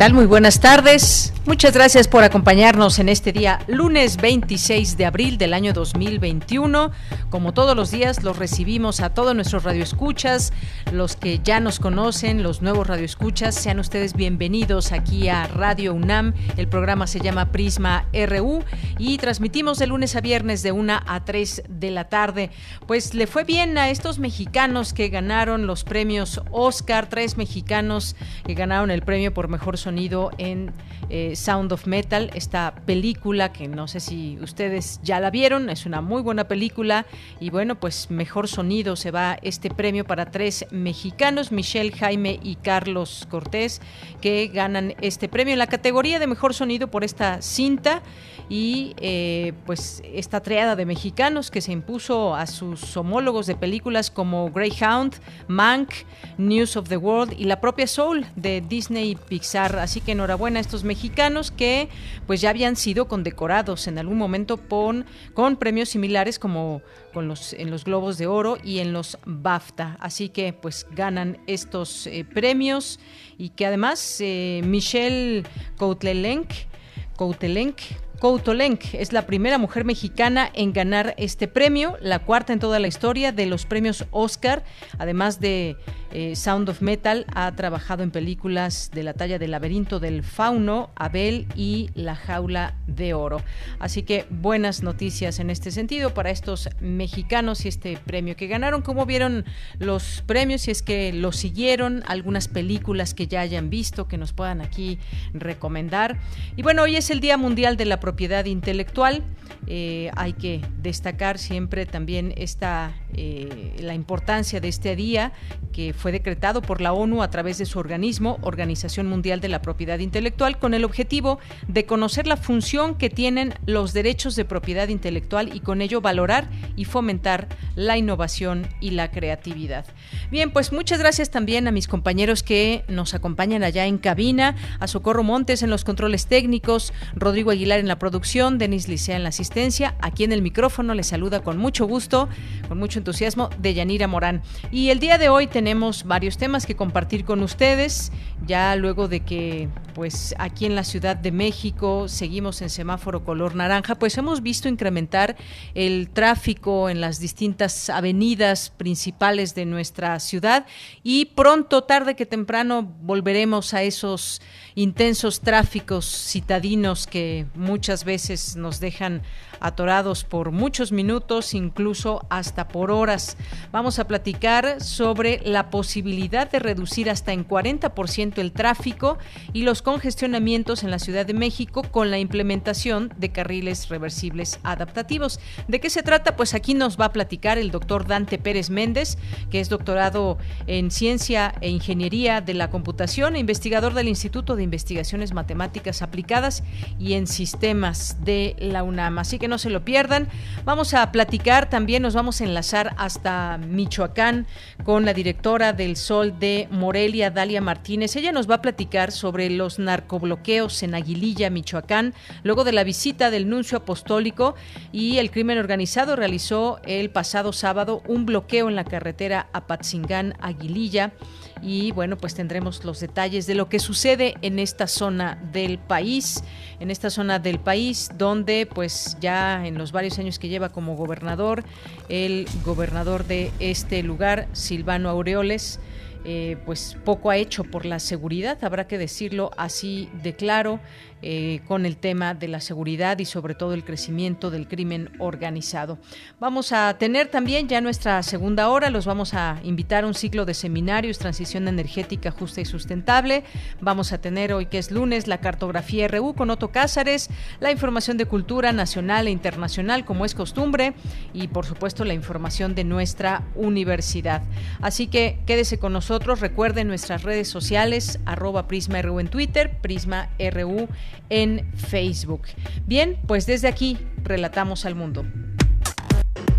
Tal? Muy buenas tardes. Muchas gracias por acompañarnos en este día, lunes 26 de abril del año 2021. Como todos los días, los recibimos a todos nuestros radioescuchas, los que ya nos conocen, los nuevos radioescuchas. Sean ustedes bienvenidos aquí a Radio UNAM. El programa se llama Prisma RU y transmitimos de lunes a viernes de 1 a 3 de la tarde. Pues le fue bien a estos mexicanos que ganaron los premios Oscar, tres mexicanos que ganaron el premio por mejor sonido en eh, Sound of Metal, esta película que no sé si ustedes ya la vieron, es una muy buena película y bueno, pues mejor sonido se va este premio para tres mexicanos, Michelle, Jaime y Carlos Cortés, que ganan este premio en la categoría de mejor sonido por esta cinta y eh, pues esta triada de mexicanos que se impuso a sus homólogos de películas como Greyhound, Mank, News of the World y la propia Soul de Disney Pixar. Así que enhorabuena a estos mexicanos que pues ya habían sido condecorados en algún momento con, con premios similares como con los, en los Globos de Oro y en los BAFTA. Así que pues ganan estos premios y que además eh, Michelle Coutlelenc, Coutelenc Coutolenc es la primera mujer mexicana en ganar este premio, la cuarta en toda la historia de los premios Oscar, además de eh, Sound of Metal, ha trabajado en películas de la talla del laberinto del fauno, Abel y La jaula de oro. Así que buenas noticias en este sentido para estos mexicanos y este premio que ganaron. ¿Cómo vieron los premios? Si es que los siguieron, algunas películas que ya hayan visto, que nos puedan aquí recomendar. Y bueno, hoy es el Día Mundial de la Propiedad Intelectual. Eh, hay que destacar siempre también esta, eh, la importancia de este día que fue decretado por la ONU a través de su organismo, Organización Mundial de la Propiedad Intelectual, con el objetivo de conocer la función que tienen los derechos de propiedad intelectual y con ello valorar y fomentar la innovación y la creatividad. Bien, pues muchas gracias también a mis compañeros que nos acompañan allá en cabina, a Socorro Montes en los controles técnicos, Rodrigo Aguilar en la producción, Denis Licea en la asistencia, aquí en el micrófono les saluda con mucho gusto, con mucho entusiasmo, de Yanira Morán. Y el día de hoy tenemos varios temas que compartir con ustedes, ya luego de que pues aquí en la Ciudad de México seguimos en semáforo color naranja, pues hemos visto incrementar el tráfico en las distintas avenidas principales de nuestra ciudad y pronto, tarde que temprano, volveremos a esos intensos tráficos citadinos que muchas veces nos dejan atorados por muchos minutos, incluso hasta por horas. Vamos a platicar sobre la posibilidad de reducir hasta en 40% el tráfico y los congestionamientos en la Ciudad de México con la implementación de carriles reversibles adaptativos. ¿De qué se trata? Pues aquí nos va a platicar el doctor Dante Pérez Méndez, que es doctorado en Ciencia e Ingeniería de la Computación e investigador del Instituto de Investigaciones Matemáticas Aplicadas y en Sistemas de la UNAM. Así que no se lo pierdan. Vamos a platicar también, nos vamos a enlazar hasta Michoacán con la directora del Sol de Morelia, Dalia Martínez. Ella nos va a platicar sobre los narcobloqueos en Aguililla, Michoacán, luego de la visita del nuncio apostólico y el crimen organizado realizó el pasado sábado un bloqueo en la carretera Apatzingán, Aguililla y bueno, pues tendremos los detalles de lo que sucede en esta zona del país, en esta zona del país donde pues ya en los varios años que lleva como gobernador, el gobernador de este lugar, Silvano Aureoles, eh, pues poco ha hecho por la seguridad, habrá que decirlo así de claro. Eh, con el tema de la seguridad y sobre todo el crecimiento del crimen organizado. Vamos a tener también ya nuestra segunda hora, los vamos a invitar a un ciclo de seminarios, transición energética justa y sustentable. Vamos a tener hoy que es lunes la cartografía RU con Otto Cázares, la información de cultura nacional e internacional como es costumbre y por supuesto la información de nuestra universidad. Así que quédese con nosotros, recuerden nuestras redes sociales, arroba Prisma RU en Twitter, Prisma RU en Facebook. Bien, pues desde aquí relatamos al mundo.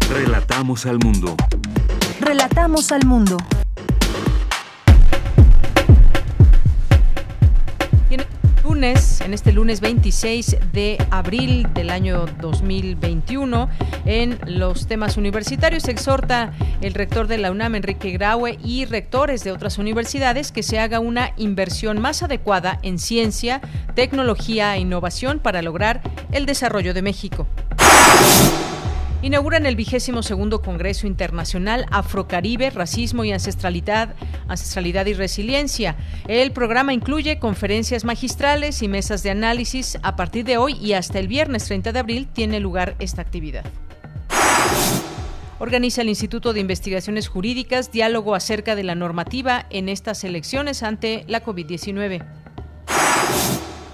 Relatamos al mundo. Relatamos al mundo. En este lunes 26 de abril del año 2021, en los temas universitarios, exhorta el rector de la UNAM, Enrique Graue, y rectores de otras universidades que se haga una inversión más adecuada en ciencia, tecnología e innovación para lograr el desarrollo de México inauguran el vigésimo segundo Congreso Internacional Afrocaribe, Racismo y Ancestralidad, Ancestralidad y Resiliencia. El programa incluye conferencias magistrales y mesas de análisis. A partir de hoy y hasta el viernes 30 de abril tiene lugar esta actividad. Organiza el Instituto de Investigaciones Jurídicas diálogo acerca de la normativa en estas elecciones ante la COVID-19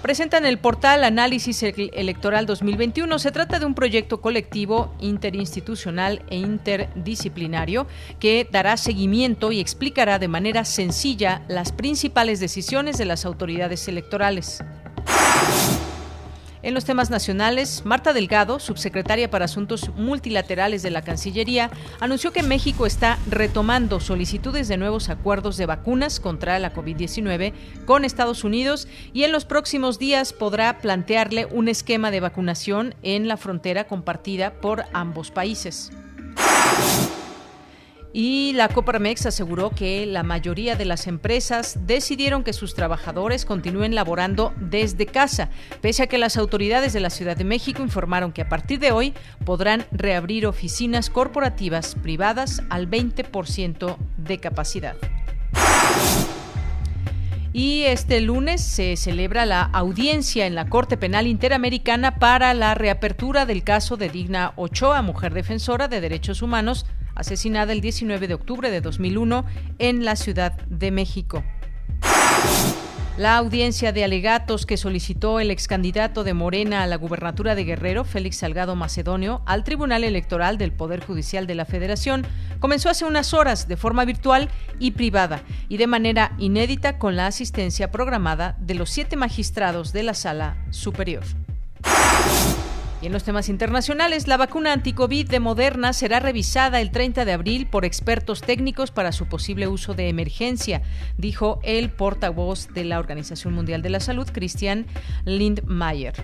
presentan el portal Análisis Electoral 2021. Se trata de un proyecto colectivo interinstitucional e interdisciplinario que dará seguimiento y explicará de manera sencilla las principales decisiones de las autoridades electorales. En los temas nacionales, Marta Delgado, subsecretaria para Asuntos Multilaterales de la Cancillería, anunció que México está retomando solicitudes de nuevos acuerdos de vacunas contra la COVID-19 con Estados Unidos y en los próximos días podrá plantearle un esquema de vacunación en la frontera compartida por ambos países. Y la Coparmex aseguró que la mayoría de las empresas decidieron que sus trabajadores continúen laborando desde casa, pese a que las autoridades de la Ciudad de México informaron que a partir de hoy podrán reabrir oficinas corporativas privadas al 20% de capacidad. Y este lunes se celebra la audiencia en la Corte Penal Interamericana para la reapertura del caso de Digna Ochoa, mujer defensora de derechos humanos asesinada el 19 de octubre de 2001 en la Ciudad de México. La audiencia de alegatos que solicitó el ex candidato de Morena a la gubernatura de Guerrero, Félix Salgado Macedonio, al Tribunal Electoral del Poder Judicial de la Federación comenzó hace unas horas de forma virtual y privada y de manera inédita con la asistencia programada de los siete magistrados de la Sala Superior. Y en los temas internacionales, la vacuna anticovid de Moderna será revisada el 30 de abril por expertos técnicos para su posible uso de emergencia, dijo el portavoz de la Organización Mundial de la Salud, Christian Lindmeier.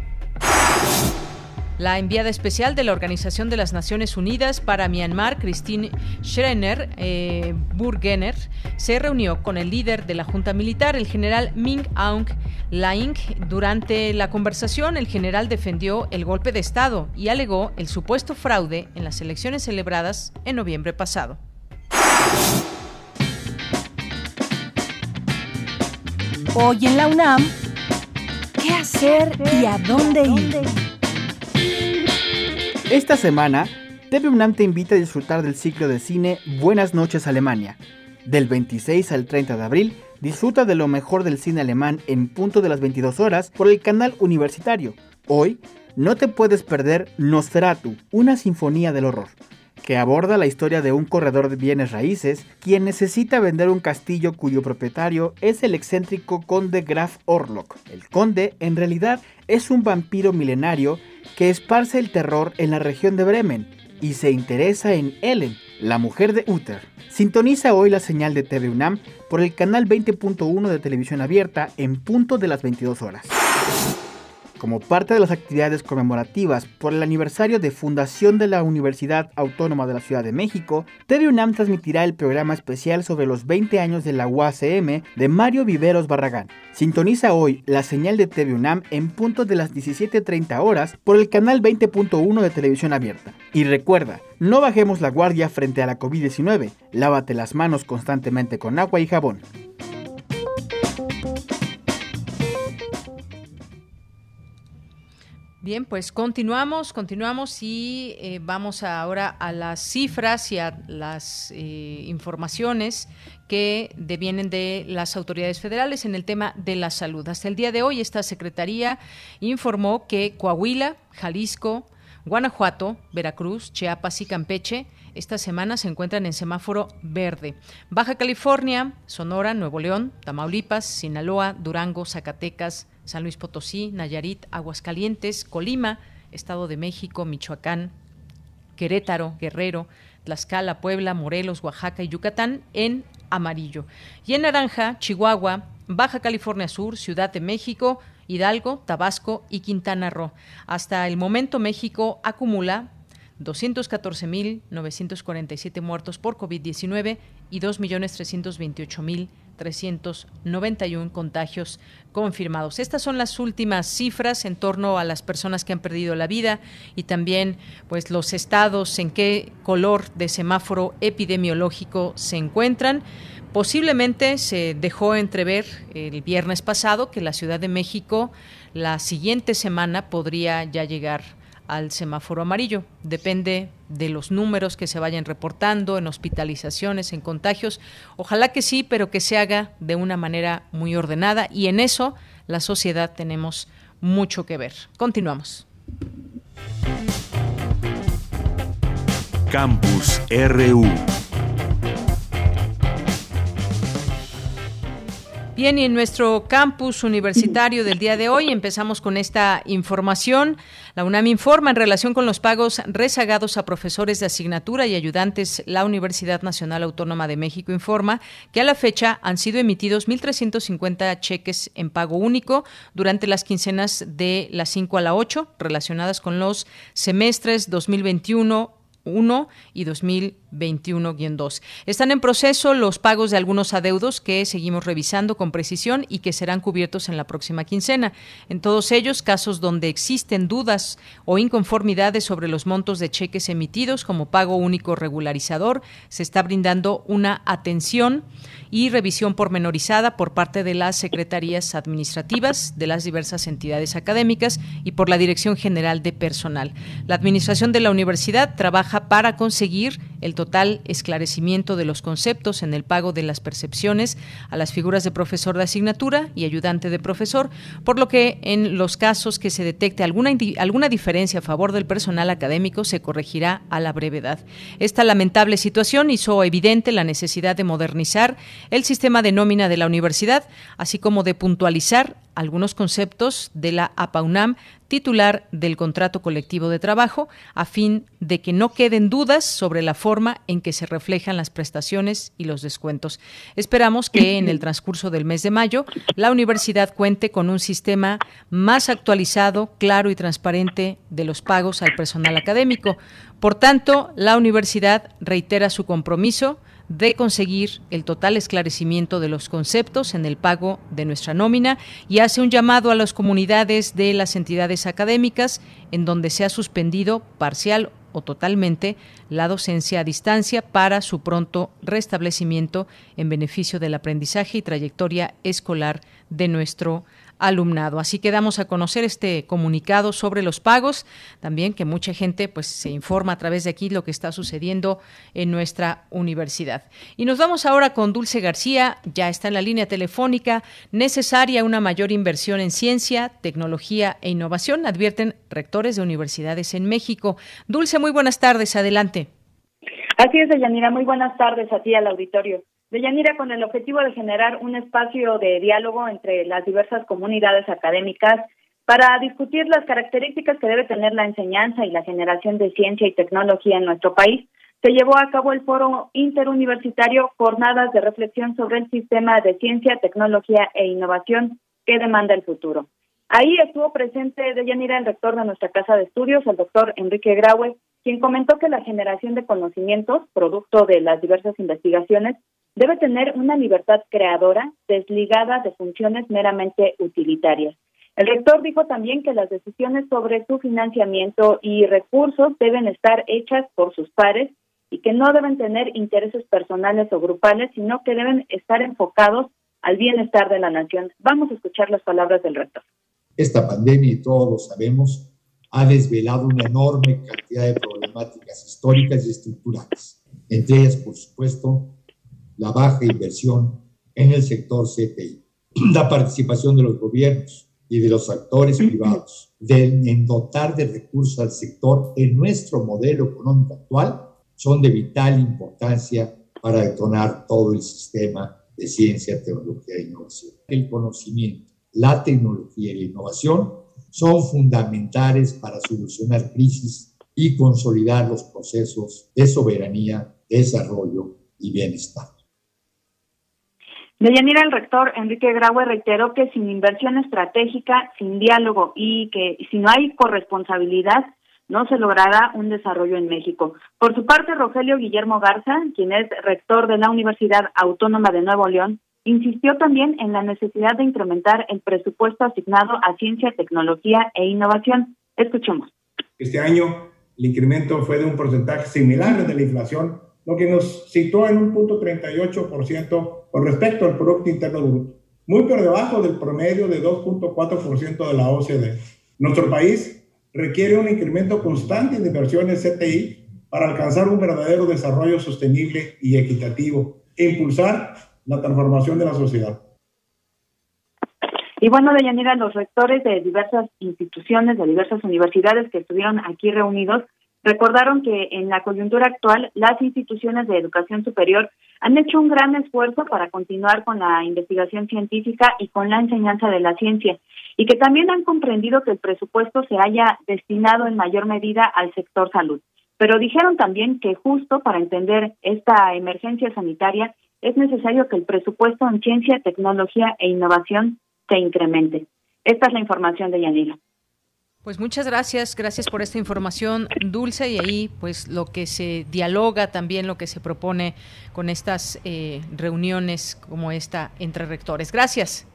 La enviada especial de la Organización de las Naciones Unidas para Myanmar, Christine Schreiner eh, Burgener, se reunió con el líder de la Junta Militar, el general Ming Aung Hlaing. Durante la conversación, el general defendió el golpe de Estado y alegó el supuesto fraude en las elecciones celebradas en noviembre pasado. Hoy en la UNAM, ¿qué hacer y a dónde ir? Esta semana, TV UNAM invita a disfrutar del ciclo de cine Buenas noches Alemania. Del 26 al 30 de abril, disfruta de lo mejor del cine alemán en punto de las 22 horas por el canal universitario. Hoy, no te puedes perder Nosferatu, una sinfonía del horror, que aborda la historia de un corredor de bienes raíces quien necesita vender un castillo cuyo propietario es el excéntrico conde Graf Orlok. El conde, en realidad, es un vampiro milenario que esparce el terror en la región de Bremen y se interesa en Ellen, la mujer de Uther. Sintoniza hoy la señal de TV UNAM por el canal 20.1 de televisión abierta en punto de las 22 horas. Como parte de las actividades conmemorativas por el aniversario de fundación de la Universidad Autónoma de la Ciudad de México, TV UNAM transmitirá el programa especial sobre los 20 años de la UACM de Mario Viveros Barragán. Sintoniza hoy la señal de TV UNAM en punto de las 17.30 horas por el canal 20.1 de televisión abierta. Y recuerda, no bajemos la guardia frente a la COVID-19, lávate las manos constantemente con agua y jabón. Bien, pues continuamos, continuamos y eh, vamos ahora a las cifras y a las eh, informaciones que devienen de las autoridades federales en el tema de la salud. Hasta el día de hoy, esta Secretaría informó que Coahuila, Jalisco, Guanajuato, Veracruz, Chiapas y Campeche esta semana se encuentran en semáforo verde. Baja California, Sonora, Nuevo León, Tamaulipas, Sinaloa, Durango, Zacatecas, San Luis Potosí, Nayarit, Aguascalientes, Colima, Estado de México, Michoacán, Querétaro, Guerrero, Tlaxcala, Puebla, Morelos, Oaxaca y Yucatán en amarillo. Y en naranja, Chihuahua, Baja California Sur, Ciudad de México, Hidalgo, Tabasco y Quintana Roo. Hasta el momento México acumula 214.947 muertos por COVID-19 y 2.328.000 391 contagios confirmados. Estas son las últimas cifras en torno a las personas que han perdido la vida y también pues los estados en qué color de semáforo epidemiológico se encuentran. Posiblemente se dejó entrever el viernes pasado que la Ciudad de México la siguiente semana podría ya llegar al semáforo amarillo. Depende de los números que se vayan reportando en hospitalizaciones, en contagios. Ojalá que sí, pero que se haga de una manera muy ordenada y en eso la sociedad tenemos mucho que ver. Continuamos. Campus RU. Bien, y en nuestro campus universitario del día de hoy empezamos con esta información. La UNAM informa en relación con los pagos rezagados a profesores de asignatura y ayudantes. La Universidad Nacional Autónoma de México informa que a la fecha han sido emitidos 1.350 cheques en pago único durante las quincenas de las 5 a la 8 relacionadas con los semestres 2021 1 y 2021-2. Están en proceso los pagos de algunos adeudos que seguimos revisando con precisión y que serán cubiertos en la próxima quincena. En todos ellos, casos donde existen dudas o inconformidades sobre los montos de cheques emitidos como pago único regularizador, se está brindando una atención y revisión pormenorizada por parte de las secretarías administrativas de las diversas entidades académicas y por la Dirección General de Personal. La Administración de la Universidad trabaja para conseguir el total esclarecimiento de los conceptos en el pago de las percepciones a las figuras de profesor de asignatura y ayudante de profesor, por lo que en los casos que se detecte alguna, alguna diferencia a favor del personal académico se corregirá a la brevedad. Esta lamentable situación hizo evidente la necesidad de modernizar el sistema de nómina de la universidad, así como de puntualizar algunos conceptos de la APAUNAM, titular del contrato colectivo de trabajo, a fin de que no queden dudas sobre la forma en que se reflejan las prestaciones y los descuentos. Esperamos que en el transcurso del mes de mayo la universidad cuente con un sistema más actualizado, claro y transparente de los pagos al personal académico. Por tanto, la universidad reitera su compromiso de conseguir el total esclarecimiento de los conceptos en el pago de nuestra nómina y hace un llamado a las comunidades de las entidades académicas en donde se ha suspendido parcial o totalmente la docencia a distancia para su pronto restablecimiento en beneficio del aprendizaje y trayectoria escolar de nuestro alumnado. Así que damos a conocer este comunicado sobre los pagos, también que mucha gente pues se informa a través de aquí lo que está sucediendo en nuestra universidad. Y nos vamos ahora con Dulce García, ya está en la línea telefónica, necesaria una mayor inversión en ciencia, tecnología e innovación, advierten rectores de universidades en México. Dulce, muy buenas tardes, adelante. Así es, Yanira, muy buenas tardes a ti al auditorio. Deyanira, con el objetivo de generar un espacio de diálogo entre las diversas comunidades académicas para discutir las características que debe tener la enseñanza y la generación de ciencia y tecnología en nuestro país, se llevó a cabo el foro interuniversitario Jornadas de Reflexión sobre el Sistema de Ciencia, Tecnología e Innovación que demanda el futuro. Ahí estuvo presente de Yanira el rector de nuestra casa de estudios, el doctor Enrique Graue, quien comentó que la generación de conocimientos, producto de las diversas investigaciones, debe tener una libertad creadora desligada de funciones meramente utilitarias. El rector dijo también que las decisiones sobre su financiamiento y recursos deben estar hechas por sus pares y que no deben tener intereses personales o grupales, sino que deben estar enfocados al bienestar de la nación. Vamos a escuchar las palabras del rector. Esta pandemia, y todos lo sabemos, ha desvelado una enorme cantidad de problemáticas históricas y estructurales, entre ellas, por supuesto, la baja inversión en el sector CTI, la participación de los gobiernos y de los actores privados en dotar de recursos al sector en nuestro modelo económico actual son de vital importancia para detonar todo el sistema de ciencia, tecnología e innovación. El conocimiento, la tecnología y la innovación son fundamentales para solucionar crisis y consolidar los procesos de soberanía, desarrollo y bienestar. Deyanira, el rector Enrique Graue reiteró que sin inversión estratégica, sin diálogo y que si no hay corresponsabilidad, no se logrará un desarrollo en México. Por su parte, Rogelio Guillermo Garza, quien es rector de la Universidad Autónoma de Nuevo León, insistió también en la necesidad de incrementar el presupuesto asignado a ciencia, tecnología e innovación. Escuchemos. Este año el incremento fue de un porcentaje similar de la inflación, lo que nos situó en un punto 38% con respecto al Producto Interno Bruto, muy por debajo del promedio de 2.4% de la OCDE. Nuestro país requiere un incremento constante de inversiones CTI para alcanzar un verdadero desarrollo sostenible y equitativo e impulsar la transformación de la sociedad. Y bueno, Deyanira, los rectores de diversas instituciones, de diversas universidades que estuvieron aquí reunidos, recordaron que en la coyuntura actual las instituciones de educación superior han hecho un gran esfuerzo para continuar con la investigación científica y con la enseñanza de la ciencia y que también han comprendido que el presupuesto se haya destinado en mayor medida al sector salud. Pero dijeron también que justo para entender esta emergencia sanitaria es necesario que el presupuesto en ciencia, tecnología e innovación se incremente. Esta es la información de Yanira. Pues muchas gracias, gracias por esta información, Dulce, y ahí pues lo que se dialoga también, lo que se propone con estas eh, reuniones como esta entre rectores. Gracias.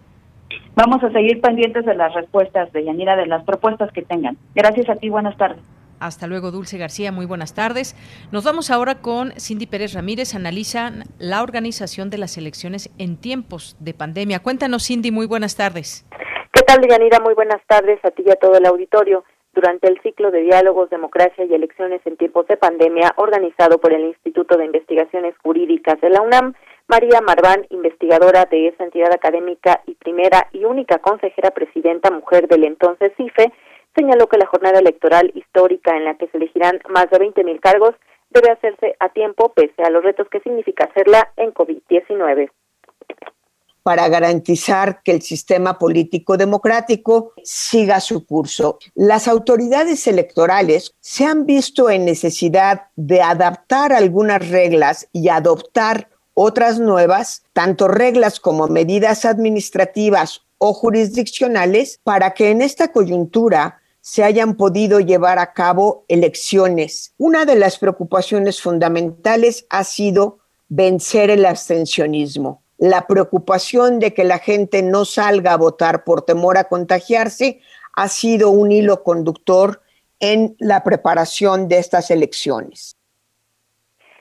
Vamos a seguir pendientes de las respuestas de Yanira, de las propuestas que tengan. Gracias a ti, buenas tardes. Hasta luego, Dulce García. Muy buenas tardes. Nos vamos ahora con Cindy Pérez Ramírez. Analizan la organización de las elecciones en tiempos de pandemia. Cuéntanos, Cindy. Muy buenas tardes. ¿Qué tal, Yanira? Muy buenas tardes a ti y a todo el auditorio. Durante el ciclo de diálogos, democracia y elecciones en tiempos de pandemia, organizado por el Instituto de Investigaciones Jurídicas de la UNAM, María Marván, investigadora de esa entidad académica y primera y única consejera presidenta mujer del entonces CIFE, señaló que la jornada electoral histórica en la que se elegirán más de 20.000 cargos debe hacerse a tiempo pese a los retos que significa hacerla en COVID-19 para garantizar que el sistema político democrático siga su curso. Las autoridades electorales se han visto en necesidad de adaptar algunas reglas y adoptar otras nuevas, tanto reglas como medidas administrativas o jurisdiccionales, para que en esta coyuntura se hayan podido llevar a cabo elecciones. Una de las preocupaciones fundamentales ha sido vencer el abstencionismo la preocupación de que la gente no salga a votar por temor a contagiarse ha sido un hilo conductor en la preparación de estas elecciones.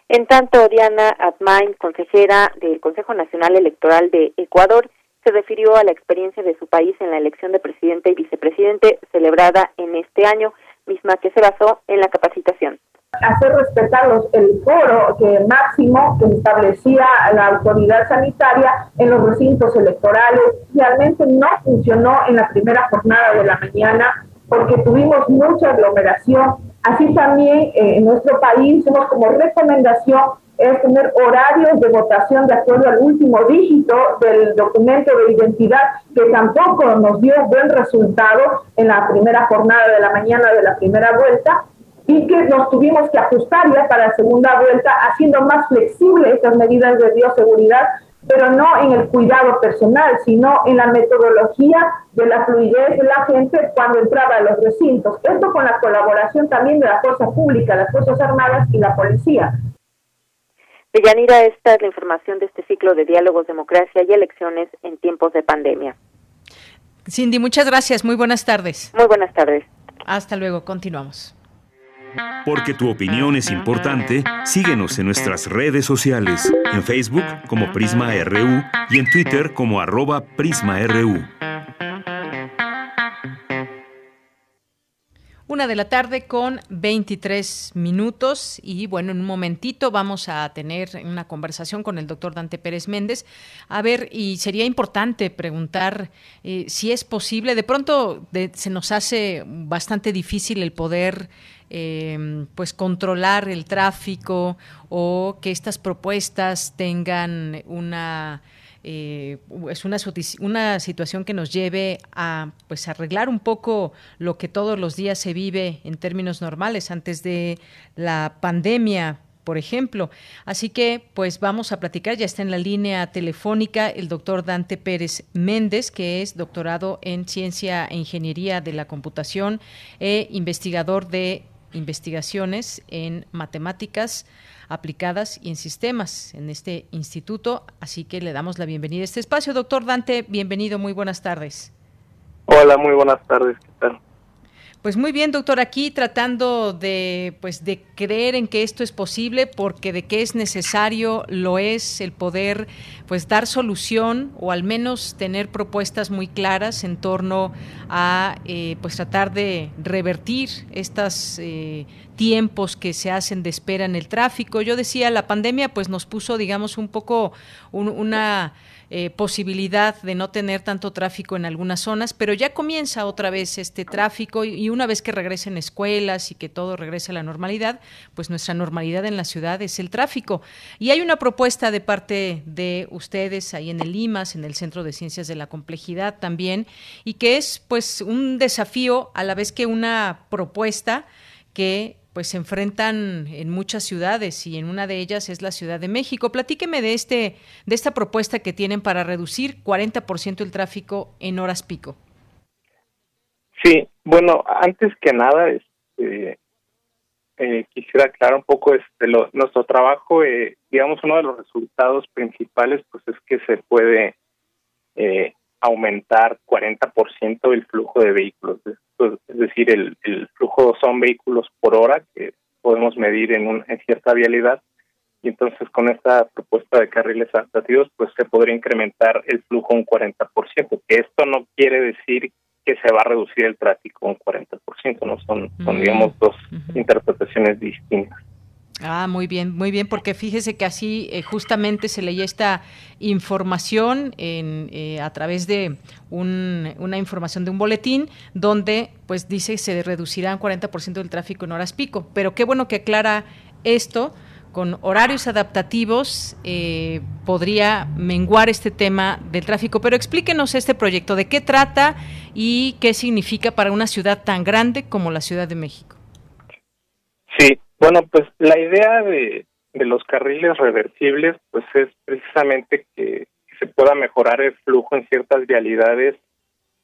En tanto, Diana Atmain, consejera del Consejo Nacional Electoral de Ecuador, se refirió a la experiencia de su país en la elección de presidente y vicepresidente celebrada en este año, misma que se basó en la capacitación hacer respetar los, el foro que máximo que establecía la autoridad sanitaria en los recintos electorales. Realmente no funcionó en la primera jornada de la mañana porque tuvimos mucha aglomeración. Así también eh, en nuestro país como recomendación es tener horarios de votación de acuerdo al último dígito del documento de identidad, que tampoco nos dio buen resultado en la primera jornada de la mañana de la primera vuelta y que nos tuvimos que ajustar ya para la segunda vuelta, haciendo más flexibles estas medidas de bioseguridad pero no en el cuidado personal, sino en la metodología de la fluidez de la gente cuando entraba a los recintos. Esto con la colaboración también de la fuerza pública, las Fuerzas Armadas y la policía. Deyanira, esta es la información de este ciclo de diálogos, democracia y elecciones en tiempos de pandemia. Cindy, muchas gracias. Muy buenas tardes. Muy buenas tardes. Hasta luego. Continuamos. Porque tu opinión es importante, síguenos en nuestras redes sociales, en Facebook como Prisma RU y en Twitter como arroba PrismaRU. Una de la tarde con 23 minutos y bueno, en un momentito vamos a tener una conversación con el doctor Dante Pérez Méndez. A ver, y sería importante preguntar eh, si es posible, de pronto se nos hace bastante difícil el poder eh, pues controlar el tráfico o que estas propuestas tengan una eh, es una, una situación que nos lleve a pues arreglar un poco lo que todos los días se vive en términos normales antes de la pandemia por ejemplo. Así que, pues vamos a platicar, ya está en la línea telefónica el doctor Dante Pérez Méndez, que es doctorado en Ciencia e Ingeniería de la Computación e investigador de investigaciones en matemáticas aplicadas y en sistemas en este instituto. Así que le damos la bienvenida a este espacio. Doctor Dante, bienvenido, muy buenas tardes. Hola, muy buenas tardes, ¿qué tal? Pues muy bien, doctor, aquí tratando de pues de creer en que esto es posible porque de que es necesario lo es el poder pues dar solución o al menos tener propuestas muy claras en torno a eh, pues tratar de revertir estos eh, tiempos que se hacen de espera en el tráfico. Yo decía, la pandemia pues nos puso digamos un poco una eh, posibilidad de no tener tanto tráfico en algunas zonas, pero ya comienza otra vez este tráfico y, una vez que regresen escuelas y que todo regrese a la normalidad, pues nuestra normalidad en la ciudad es el tráfico. Y hay una propuesta de parte de ustedes ahí en el IMAS, en el Centro de Ciencias de la Complejidad también, y que es pues un desafío a la vez que una propuesta que pues se enfrentan en muchas ciudades y en una de ellas es la Ciudad de México. Platíqueme de este de esta propuesta que tienen para reducir 40% el tráfico en horas pico. Sí, bueno, antes que nada, este, eh, quisiera aclarar un poco este, nuestro trabajo. Eh, digamos, uno de los resultados principales, pues, es que se puede eh, aumentar 40% el flujo de vehículos. Es decir, el, el, flujo son vehículos por hora que podemos medir en, un, en cierta vialidad y entonces con esta propuesta de carriles adaptativos pues se podría incrementar el flujo un 40%, que esto no quiere decir que se va a reducir el tráfico un 40%, no son, son digamos dos interpretaciones distintas. Ah, muy bien, muy bien, porque fíjese que así eh, justamente se leía esta información en, eh, a través de una información de un boletín donde pues dice se reducirá un 40% del tráfico en horas pico. Pero qué bueno que aclara esto, con horarios adaptativos eh, podría menguar este tema del tráfico. Pero explíquenos este proyecto, de qué trata y qué significa para una ciudad tan grande como la Ciudad de México. Sí, bueno, pues la idea de, los carriles reversibles pues es precisamente que se pueda mejorar el flujo en ciertas vialidades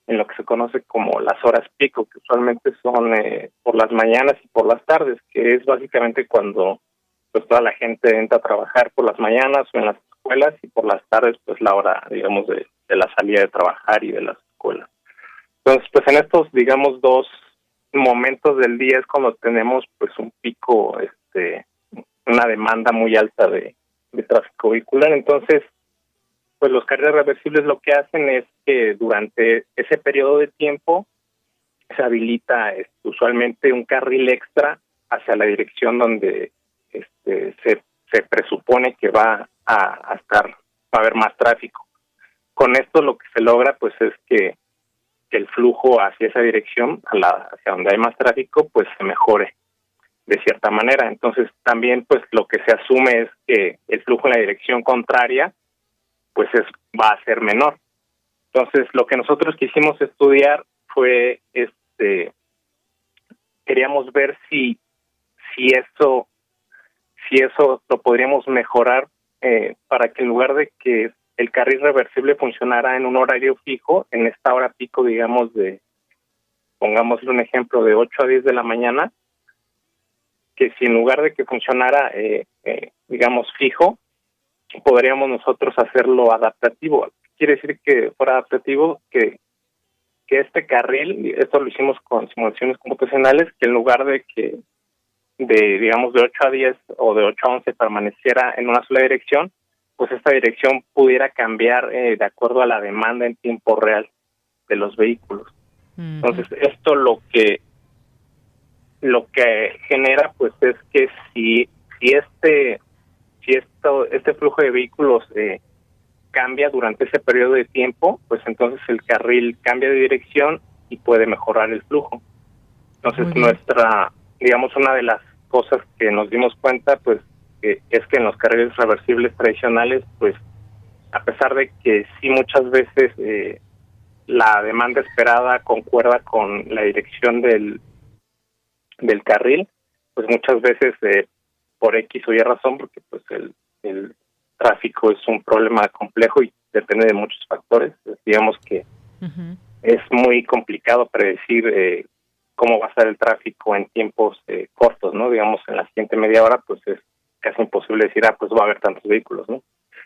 en lo que se conoce como las horas pico, que usualmente son eh, por las mañanas y por las tardes, que es básicamente cuando pues toda la gente entra a trabajar por las mañanas o en las escuelas y por las tardes pues la hora digamos de, de la salida de trabajar y de las escuelas. Entonces pues en estos digamos dos momentos del día es cuando tenemos pues un pico, este, una demanda muy alta de, tráfico vehicular. Entonces, pues los carriles reversibles lo que hacen es que durante ese periodo de tiempo se habilita este, usualmente un carril extra hacia la dirección donde este, se, se presupone que va a, a estar, va a haber más tráfico. Con esto lo que se logra pues es que el flujo hacia esa dirección, hacia donde hay más tráfico, pues se mejore de cierta manera. Entonces también pues lo que se asume es que el flujo en la dirección contraria pues es, va a ser menor. Entonces lo que nosotros quisimos estudiar fue este queríamos ver si si eso si eso lo podríamos mejorar eh, para que en lugar de que el carril reversible funcionara en un horario fijo, en esta hora pico, digamos, de, pongámosle un ejemplo, de 8 a 10 de la mañana, que si en lugar de que funcionara, eh, eh, digamos, fijo, podríamos nosotros hacerlo adaptativo. Quiere decir que fuera adaptativo, que, que este carril, esto lo hicimos con simulaciones computacionales, que en lugar de que de, digamos, de 8 a 10 o de 8 a 11 permaneciera en una sola dirección, pues esta dirección pudiera cambiar eh, de acuerdo a la demanda en tiempo real de los vehículos. Entonces, esto lo que lo que genera pues es que si si este si esto este flujo de vehículos eh, cambia durante ese periodo de tiempo, pues entonces el carril cambia de dirección y puede mejorar el flujo. Entonces, nuestra digamos una de las cosas que nos dimos cuenta pues es que en los carriles reversibles tradicionales, pues a pesar de que sí muchas veces eh, la demanda esperada concuerda con la dirección del, del carril, pues muchas veces eh, por X o Y razón, porque pues el, el tráfico es un problema complejo y depende de muchos factores, pues, digamos que es muy complicado predecir eh, cómo va a ser el tráfico en tiempos eh, cortos, ¿no? Digamos, en la siguiente media hora, pues es casi imposible decir, ah, pues va a haber tantos vehículos, ¿no?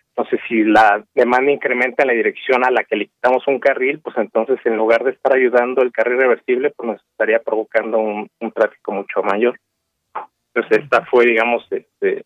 Entonces, si la demanda incrementa en la dirección a la que le quitamos un carril, pues entonces en lugar de estar ayudando el carril reversible, pues nos estaría provocando un, un tráfico mucho mayor. Entonces, esta fue, digamos, este,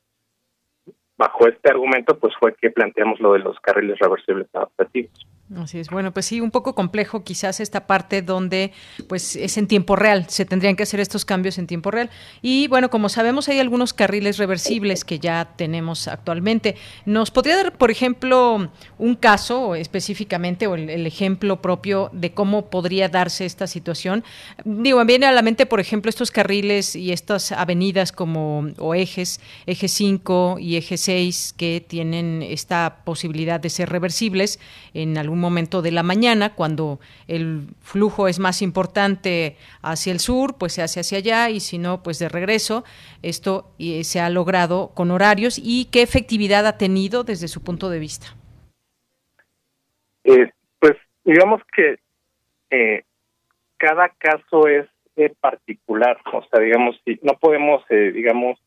bajo este argumento, pues fue que planteamos lo de los carriles reversibles adaptativos. Así es. Bueno, pues sí, un poco complejo quizás esta parte donde pues es en tiempo real, se tendrían que hacer estos cambios en tiempo real. Y bueno, como sabemos hay algunos carriles reversibles que ya tenemos actualmente. ¿Nos podría dar, por ejemplo, un caso específicamente o el, ejemplo propio de cómo podría darse esta situación? Digo, me viene a la mente, por ejemplo, estos carriles y estas avenidas como o ejes, eje 5 y eje 6 que tienen esta posibilidad de ser reversibles en algún momento de la mañana, cuando el flujo es más importante hacia el sur, pues se hace hacia allá y si no, pues de regreso. Esto eh, se ha logrado con horarios y qué efectividad ha tenido desde su punto de vista. Eh, pues digamos que eh, cada caso es particular, o sea, digamos, si no podemos, digamos,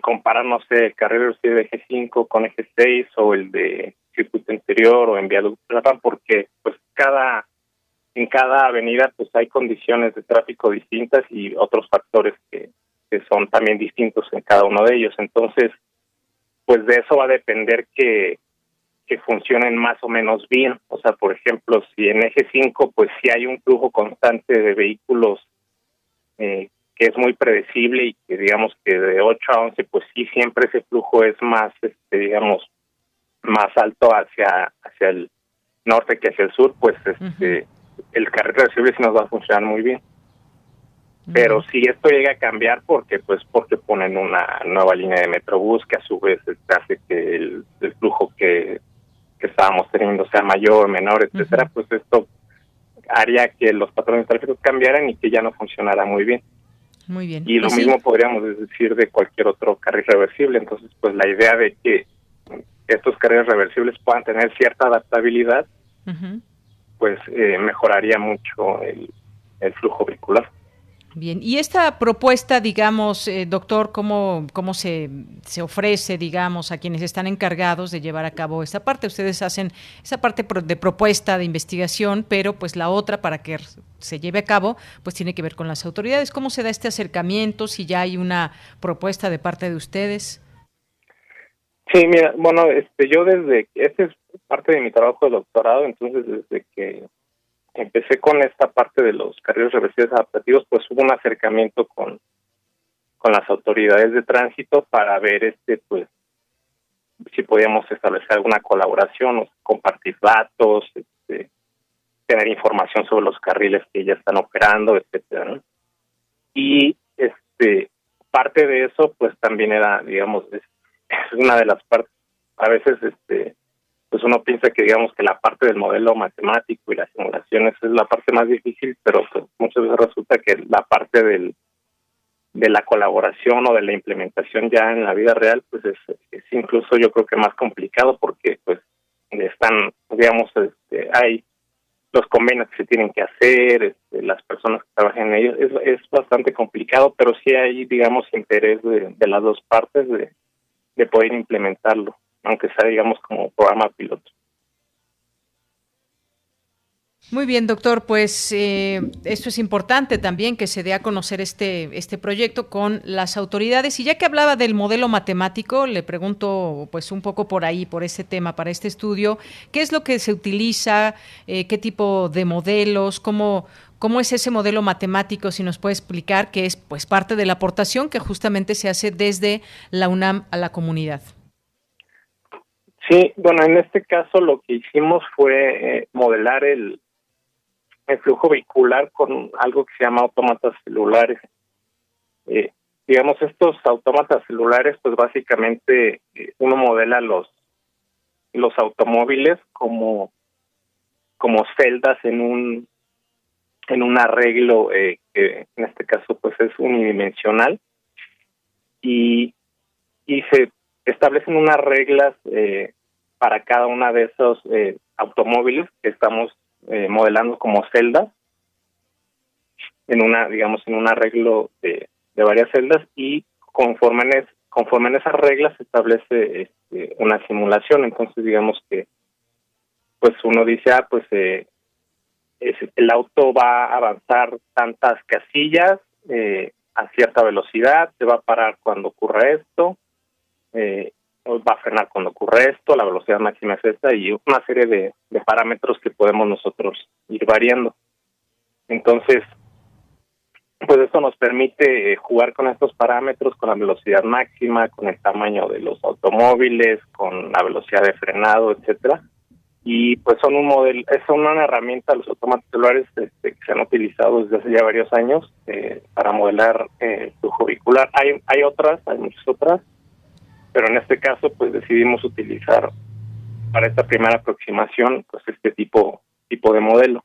comparar, no sé, el carril de eje 5 con eje 6 o el de circuito interior o en viaducto porque pues cada en cada avenida pues hay condiciones de tráfico distintas y otros factores que, que son también distintos en cada uno de ellos. Entonces pues de eso va a depender que que funcionen más o menos bien. O sea por ejemplo si en eje 5 pues si hay un flujo constante de vehículos eh, que es muy predecible y que digamos que de 8 a 11 pues sí siempre ese flujo es más este digamos más alto hacia hacia el norte que hacia el sur, pues este el carril reversible sí nos va a funcionar muy bien. Pero si esto llega a cambiar, porque pues porque ponen una nueva línea de Metrobús que a su vez este, hace que el, flujo que, que estábamos teniendo sea mayor, menor, etcétera, pues esto haría que los patrones tráficos cambiaran y que ya no funcionara muy bien. Muy bien. Y lo mismo podríamos decir de cualquier otro carril reversible. Entonces, pues la idea de que estos carriles reversibles puedan tener cierta adaptabilidad, pues eh, mejoraría mucho el, flujo vehicular. Bien, y esta propuesta, digamos, eh, doctor, ¿cómo, cómo se, se, ofrece, digamos, a quienes están encargados de llevar a cabo esta parte? Ustedes hacen esa parte de propuesta, de investigación, pero pues la otra para que se lleve a cabo, pues tiene que ver con las autoridades. ¿Cómo se da este acercamiento? Si ya hay una propuesta de parte de ustedes. Sí, mira, bueno, este, yo desde, este es parte de mi trabajo de doctorado, entonces desde que empecé con esta parte de los carriles reversibles adaptativos, pues hubo un acercamiento con, con las autoridades de tránsito para ver este, pues, si podíamos establecer alguna colaboración, compartir datos, este, tener información sobre los carriles que ya están operando, etcétera, Y este parte de eso, pues también era, digamos, es una de las partes, a veces este pues uno piensa que digamos que la parte del modelo matemático y las simulaciones es la parte más difícil, pero pues muchas veces resulta que la parte del de la colaboración o de la implementación ya en la vida real pues es, es incluso yo creo que más complicado porque pues están, digamos, este, hay los convenios que se tienen que hacer, este, las personas que trabajan en ellos, es, es bastante complicado, pero sí hay, digamos, interés de, de las dos partes de, de poder implementarlo, aunque sea, digamos, como programa piloto. Muy bien, doctor. Pues eh, esto es importante también que se dé a conocer este, este proyecto con las autoridades. Y ya que hablaba del modelo matemático, le pregunto pues un poco por ahí, por este tema, para este estudio, ¿qué es lo que se utiliza? Eh, ¿Qué tipo de modelos? ¿Cómo, ¿Cómo es ese modelo matemático? Si nos puede explicar, que es pues parte de la aportación que justamente se hace desde la UNAM a la comunidad. Sí, bueno, en este caso lo que hicimos fue eh, modelar el, el flujo vehicular con algo que se llama autómatas celulares. Eh, digamos, estos autómatas celulares, pues básicamente eh, uno modela los los automóviles como como celdas en un en un arreglo eh, que en este caso pues es unidimensional y y se establecen unas reglas eh, para cada una de esos eh, automóviles que estamos eh, modelando como celdas en una digamos en un arreglo de, varias celdas y conforme en, conforme en esas reglas se establece este, una simulación. Entonces digamos que pues uno dice ah pues eh, el auto va a avanzar tantas casillas eh, a cierta velocidad se va a parar cuando ocurra esto eh, va a frenar cuando ocurre esto, la velocidad máxima es esta y una serie de, parámetros que podemos nosotros ir variando. Entonces, pues esto nos permite eh, jugar con estos parámetros, con la velocidad máxima, con el tamaño de los automóviles, con la velocidad de frenado, etcétera. Y pues son un modelo, es una herramienta, los automóviles celulares este, que se han utilizado desde hace ya varios años eh, para modelar eh, flujo vehicular. Hay, hay otras, hay muchas otras, pero en este caso pues decidimos utilizar para esta primera aproximación pues este tipo tipo de modelo.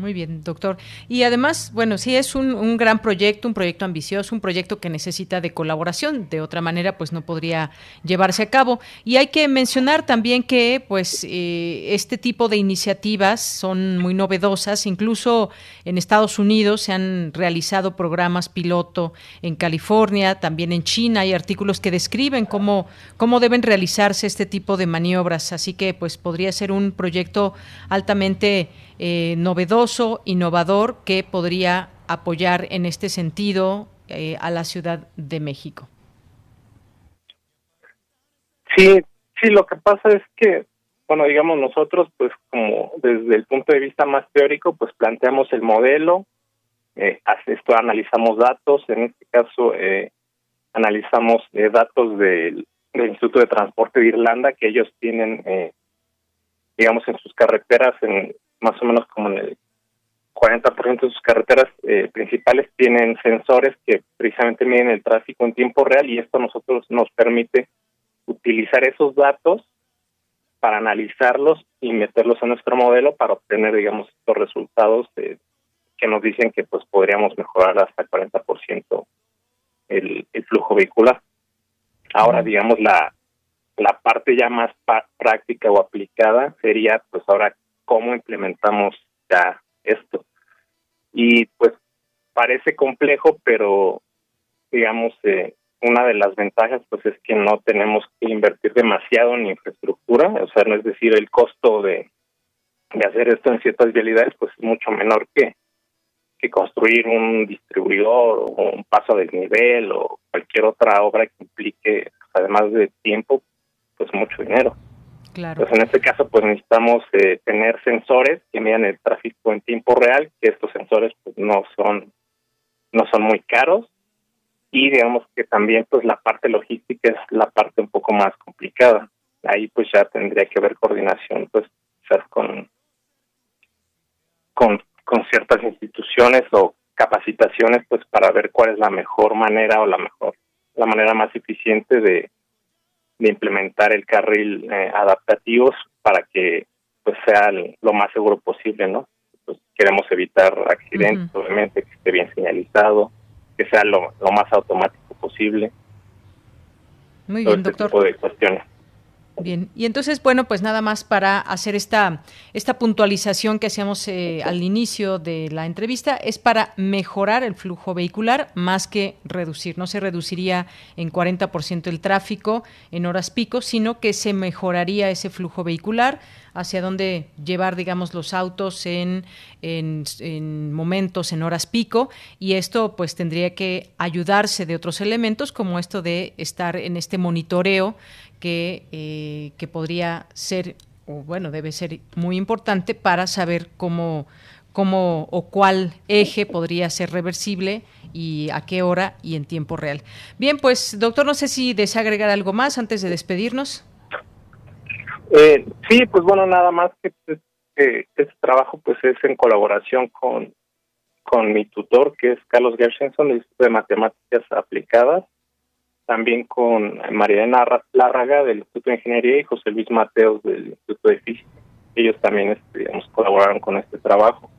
Muy bien, doctor. Y además, bueno, sí es un, gran proyecto, un proyecto ambicioso, un proyecto que necesita de colaboración. De otra manera, pues no podría llevarse a cabo. Y hay que mencionar también que, pues, eh, este tipo de iniciativas son muy novedosas. Incluso en Estados Unidos se han realizado programas piloto en California, también en China. Hay artículos que describen cómo, cómo deben realizarse este tipo de maniobras. Así que, pues, podría ser un proyecto altamente eh, novedoso, innovador, que podría apoyar en este sentido eh, a la Ciudad de México. Sí, sí, lo que pasa es que, bueno, digamos nosotros, pues como desde el punto de vista más teórico, pues planteamos el modelo, eh, esto analizamos datos, en este caso eh, analizamos eh, datos del, del, Instituto de Transporte de Irlanda que ellos tienen, digamos, en sus carreteras en más o menos como en el 40% de sus carreteras eh, principales tienen sensores que precisamente miden el tráfico en tiempo real y esto a nosotros nos permite utilizar esos datos para analizarlos y meterlos en nuestro modelo para obtener, digamos, estos resultados que nos dicen que pues podríamos mejorar hasta el 40% el, el flujo vehicular. Ahora, digamos, la, la parte ya más práctica o aplicada sería, pues ahora, cómo implementamos ya esto. Y pues parece complejo, pero digamos, eh, una de las ventajas pues es que no tenemos que invertir demasiado en infraestructura, o sea, no es decir, el costo de, de hacer esto en ciertas vialidades pues es mucho menor que, que construir un distribuidor o un paso de nivel o cualquier otra obra que implique, pues, además de tiempo, pues mucho dinero. Pues en este caso, pues necesitamos eh, tener sensores que midan el tráfico en tiempo real, que estos sensores pues no son no son muy caros y digamos que también pues la parte logística es la parte un poco más complicada. Ahí pues ya tendría que haber coordinación pues con con con ciertas instituciones o capacitaciones pues para ver cuál es la mejor manera o la mejor la manera más eficiente de de implementar el carril eh, adaptativos para que pues sea lo más seguro posible, ¿no? Pues queremos evitar accidentes, obviamente, que esté bien señalizado, que sea lo, lo más automático posible. Muy bien, doctor. Tipo de cuestiones. Bien, y entonces, bueno, pues nada más para hacer esta, esta puntualización que hacíamos eh, al inicio de la entrevista, es para mejorar el flujo vehicular más que reducir. No se reduciría en 40% el tráfico en horas pico, sino que se mejoraría ese flujo vehicular hacia dónde llevar, digamos, los autos en, en, en, momentos, en horas pico, y esto pues tendría que ayudarse de otros elementos como esto de estar en este monitoreo que, eh, que podría ser, o bueno, debe ser muy importante para saber cómo, cómo o cuál eje podría ser reversible y a qué hora y en tiempo real. Bien, pues doctor, no sé si desea agregar algo más antes de despedirnos. Eh, sí, pues bueno, nada más que este, este trabajo pues es en colaboración con, con mi tutor, que es Carlos Gershenson, del Instituto de Matemáticas Aplicadas, también con Mariana Lárraga del Instituto de Ingeniería y José Luis Mateos del Instituto de Física. Ellos también este, digamos, colaboraron con este trabajo.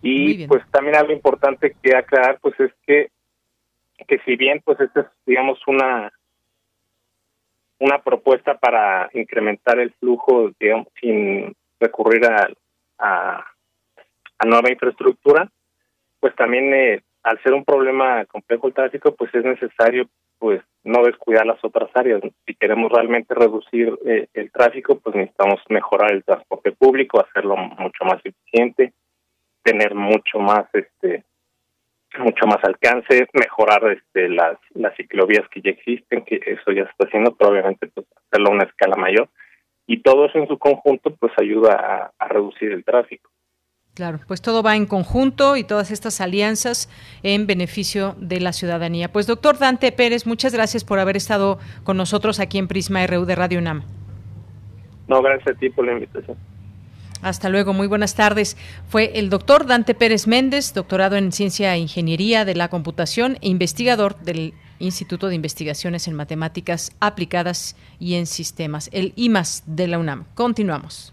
Y pues también algo importante que aclarar pues es que que si bien pues esta es digamos una una propuesta para incrementar el flujo digamos sin recurrir a, a, a nueva infraestructura pues también eh, al ser un problema complejo el tráfico pues es necesario pues no descuidar las otras áreas. Si queremos realmente reducir eh, el tráfico, pues necesitamos mejorar el transporte público, hacerlo mucho más eficiente, tener mucho más este mucho más alcance, mejorar este las las ciclovías que ya existen, que eso ya se está haciendo, pero obviamente pues hacerlo a una escala mayor y todo eso en su conjunto pues ayuda a reducir el tráfico. Claro, pues todo va en conjunto y todas estas alianzas en beneficio de la ciudadanía. Pues doctor Dante Pérez, muchas gracias por haber estado con nosotros aquí en Prisma RU de Radio UNAM. No, gracias a ti por la invitación. Hasta luego, muy buenas tardes. Fue el doctor Dante Pérez Méndez, doctorado en Ciencia e Ingeniería de la Computación e investigador del Instituto de Investigaciones en Matemáticas Aplicadas y en Sistemas, el IMAS de la UNAM. Continuamos.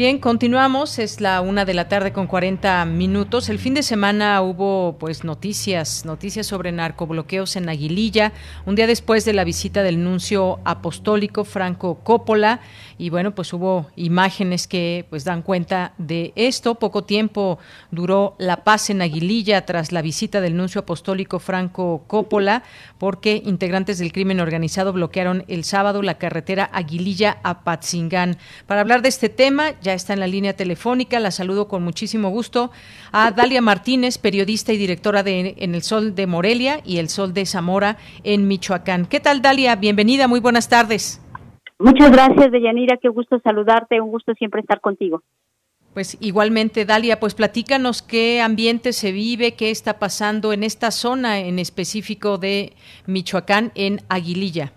Bien, continuamos. Es la una de la tarde con 40 minutos. El fin de semana hubo, pues, noticias, noticias sobre narcobloqueos en Aguililla. Un día después de la visita del nuncio apostólico Franco Coppola y bueno, pues hubo imágenes que pues dan cuenta de esto. Poco tiempo duró la paz en Aguililla tras la visita del nuncio apostólico Franco Coppola, porque integrantes del crimen organizado bloquearon el sábado la carretera Aguililla a Patzingán. Para hablar de este tema, ya está en la línea telefónica, la saludo con muchísimo gusto a Dalia Martínez, periodista y directora de En el Sol de Morelia y El Sol de Zamora en Michoacán. ¿Qué tal, Dalia? Bienvenida, muy buenas tardes. Muchas gracias, Deyanira, qué gusto saludarte, un gusto siempre estar contigo. Pues igualmente, Dalia, pues platícanos qué ambiente se vive, qué está pasando en esta zona en específico de Michoacán, en Aguililla.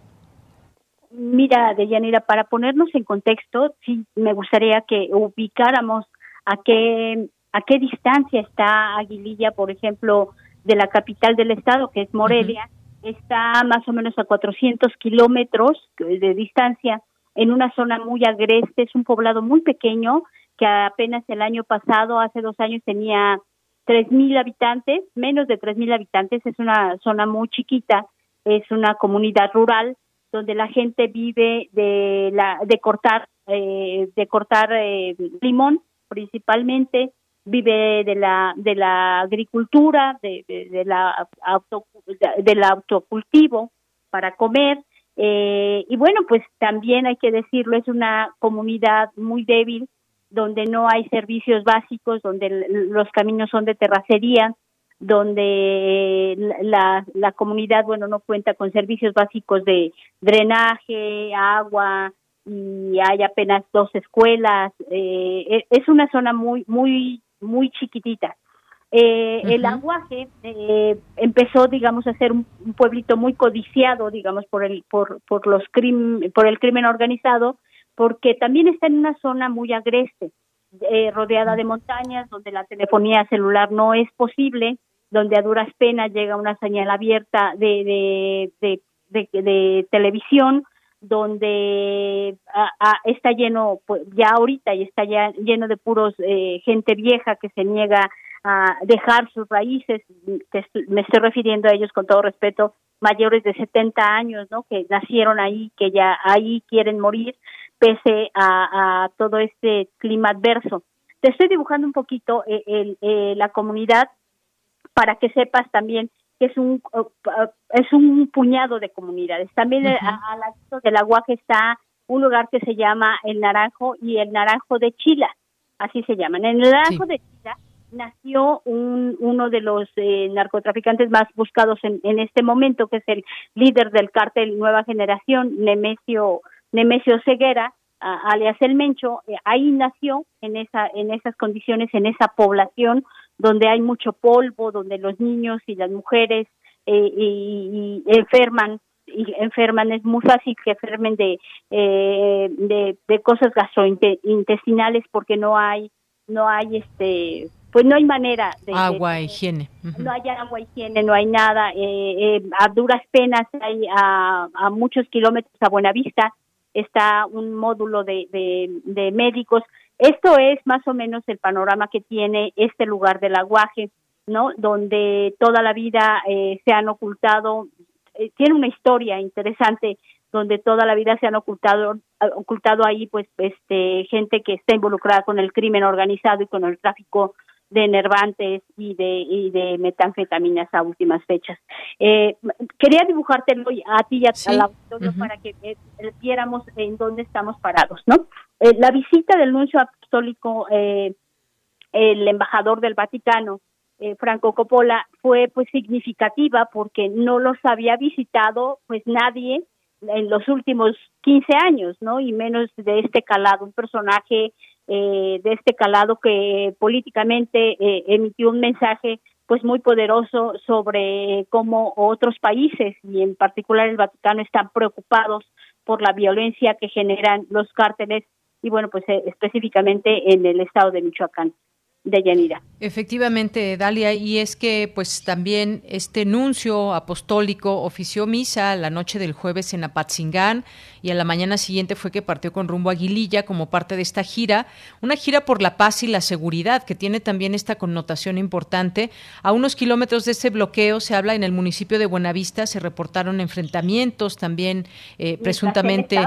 Mira, Deyanira, para ponernos en contexto, sí me gustaría que ubicáramos a qué, a qué distancia está Aguililla, por ejemplo, de la capital del estado, que es Morelia, está más o menos a 400 kilómetros de distancia en una zona muy agreste, es un poblado muy pequeño que apenas el año pasado, hace dos años, tenía 3.000 habitantes, menos de 3.000 habitantes, es una zona muy chiquita, es una comunidad rural donde la gente vive de la de cortar eh, de cortar eh, limón principalmente vive de la de la agricultura de, de, la auto, del autocultivo para comer eh, y bueno pues también hay que decirlo es una comunidad muy débil donde no hay servicios básicos donde los caminos son de terracería donde la, la comunidad bueno no cuenta con servicios básicos de drenaje agua y hay apenas dos escuelas eh, e, es una zona muy muy muy chiquitita. Eh, El aguaje eh, empezó, digamos, a ser un, pueblito muy codiciado, digamos, por el por por los crim, por el crimen organizado, porque también está en una zona muy agreste, eh, rodeada de montañas, donde la telefonía celular no es posible, donde a duras penas llega una señal abierta de de, de, televisión, donde está lleno, pues, ya ahorita y está ya lleno de puros eh, gente vieja que se niega a dejar sus raíces, me estoy refiriendo a ellos con todo respeto, mayores de 70 años, ¿no? Que nacieron ahí, que ya ahí quieren morir, pese a, todo este clima adverso. Te estoy dibujando un poquito eh, eh, la comunidad para que sepas también que es un es un puñado de comunidades. También al lado del aguaje está un lugar que se llama el Naranjo y el Naranjo de Chila, así se llaman. En el Naranjo de Chila nació un, uno de los eh, narcotraficantes más buscados en, en, este momento, que es el líder del cártel Nueva Generación, Nemesio, Nemesio Ceguera, alias El Mencho. Eh, ahí nació en, esa, en esas condiciones, en esa población donde hay mucho polvo, donde los niños y las mujeres eh, y, enferman y enferman es muy fácil que enfermen de, de, de cosas gastrointestinales porque no hay no hay este pues no hay manera de agua higiene. No hay agua higiene no hay nada eh, eh, a duras penas hay a, a, muchos kilómetros a Buenavista está un módulo de, de, médicos esto es más o menos el panorama que tiene este lugar del aguaje no donde toda la vida eh, se han ocultado tiene una historia interesante donde toda la vida se han ocultado ocultado ahí pues este gente que está involucrada con el crimen organizado y con el tráfico de enervantes y de, y de metanfetaminas a últimas fechas. Eh, quería dibujarte hoy a ti y a, la auditorio para que eh, viéramos en dónde estamos parados, ¿no? Eh, la visita del nuncio apostólico, el embajador del Vaticano, Franco Coppola, fue pues significativa porque no los había visitado pues nadie en los últimos 15 años, ¿no? Y menos de este calado, un personaje eh, de este calado que políticamente eh, emitió un mensaje pues muy poderoso sobre cómo otros países y en particular el Vaticano están preocupados por la violencia que generan los cárteles y bueno pues eh, específicamente en el estado de Michoacán de Yanira. Efectivamente, Dalia, y es que pues también este nuncio apostólico ofició misa la noche del jueves en Apatzingán y a la mañana siguiente fue que partió con rumbo a Aguililla como parte de esta gira, una gira por la paz y la seguridad que tiene también esta connotación importante. A unos kilómetros de este bloqueo se habla en el municipio de Buenavista, se reportaron enfrentamientos también eh, presuntamente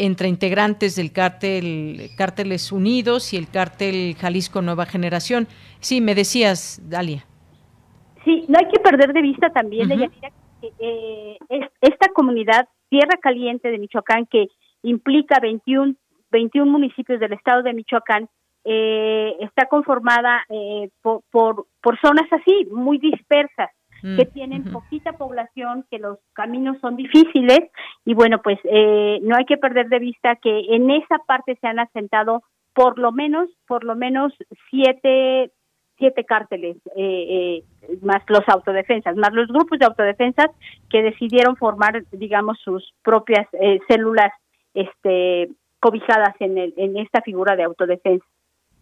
entre integrantes del cártel Cárteles Unidos y el cártel Jalisco Nueva Generación. Sí, me decías, Dalia. Sí, no hay que perder de vista también, que eh, esta comunidad Tierra Caliente de Michoacán, que implica 21, 21 municipios del estado de Michoacán, eh, está conformada eh, por, por, por zonas así, muy dispersas Mm, que tienen poquita población, que los caminos son difíciles y bueno, pues eh, no hay que perder de vista que en esa parte se han asentado por lo menos, por lo menos siete siete cárteles, eh, eh, más los autodefensas, más los grupos de autodefensas que decidieron formar, digamos, sus propias células este, cobijadas en, el, en esta figura de autodefensa.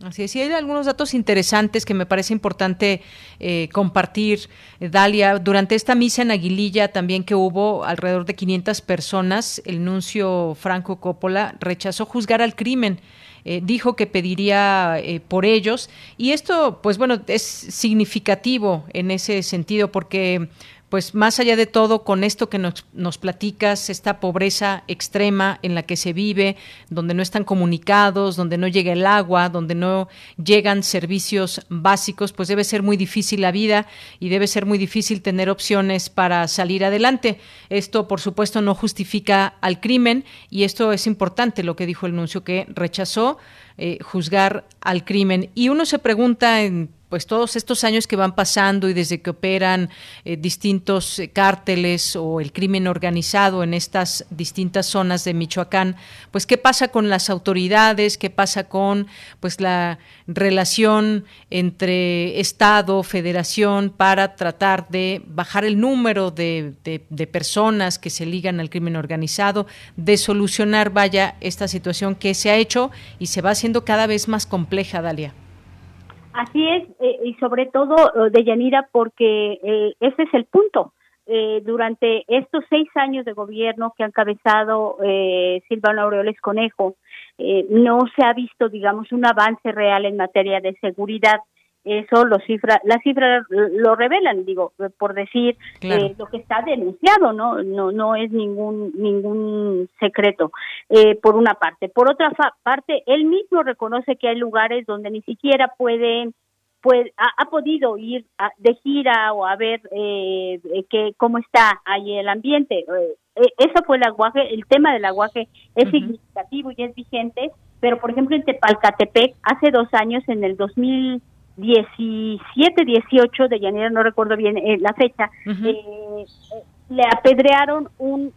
Así es, y hay algunos datos interesantes que me parece importante eh, compartir, eh, Dalia. Durante esta misa en Aguililla también que hubo alrededor de 500 personas, el nuncio Franco Coppola rechazó juzgar al crimen. Eh, dijo que pediría por ellos y esto pues bueno es significativo en ese sentido porque pues más allá de todo, con esto que nos, nos, platicas, esta pobreza extrema en la que se vive, donde no están comunicados, donde no llega el agua, donde no llegan servicios básicos, pues debe ser muy difícil la vida y debe ser muy difícil tener opciones para salir adelante. Esto, por supuesto, no justifica al crimen y esto es importante, lo que dijo el nuncio, que rechazó eh, juzgar al crimen. Y uno se pregunta en pues todos estos años que van pasando y desde que operan eh, distintos eh, cárteles o el crimen organizado en estas distintas zonas de Michoacán, pues qué pasa con las autoridades, qué pasa con pues la relación entre Estado, Federación para tratar de bajar el número de, de personas que se ligan al crimen organizado, de solucionar vaya esta situación que se ha hecho y se va haciendo cada vez más compleja, Dalia. Así es, eh, y sobre todo de Yanira, porque eh, ese es el punto. eh, durante estos seis años de gobierno que ha encabezado eh, Silvano Aureoles Conejo, eh, no se ha visto, digamos, un avance real en materia de seguridad. Eso lo cifra, las cifras lo revelan, digo, por decir eh, lo que está denunciado, no, no, no es ningún ningún secreto. Eh, por una parte, por otra parte, él mismo reconoce que hay lugares donde ni siquiera puede pues ha, podido ir de gira o a ver eh, que cómo está ahí el ambiente. Eh, eh, eso fue el aguaje, el tema del aguaje es significativo y es vigente, pero por ejemplo en Tepalcatepec, hace dos años, en el 2017, 18 de enero, no recuerdo bien la fecha, le apedrearon un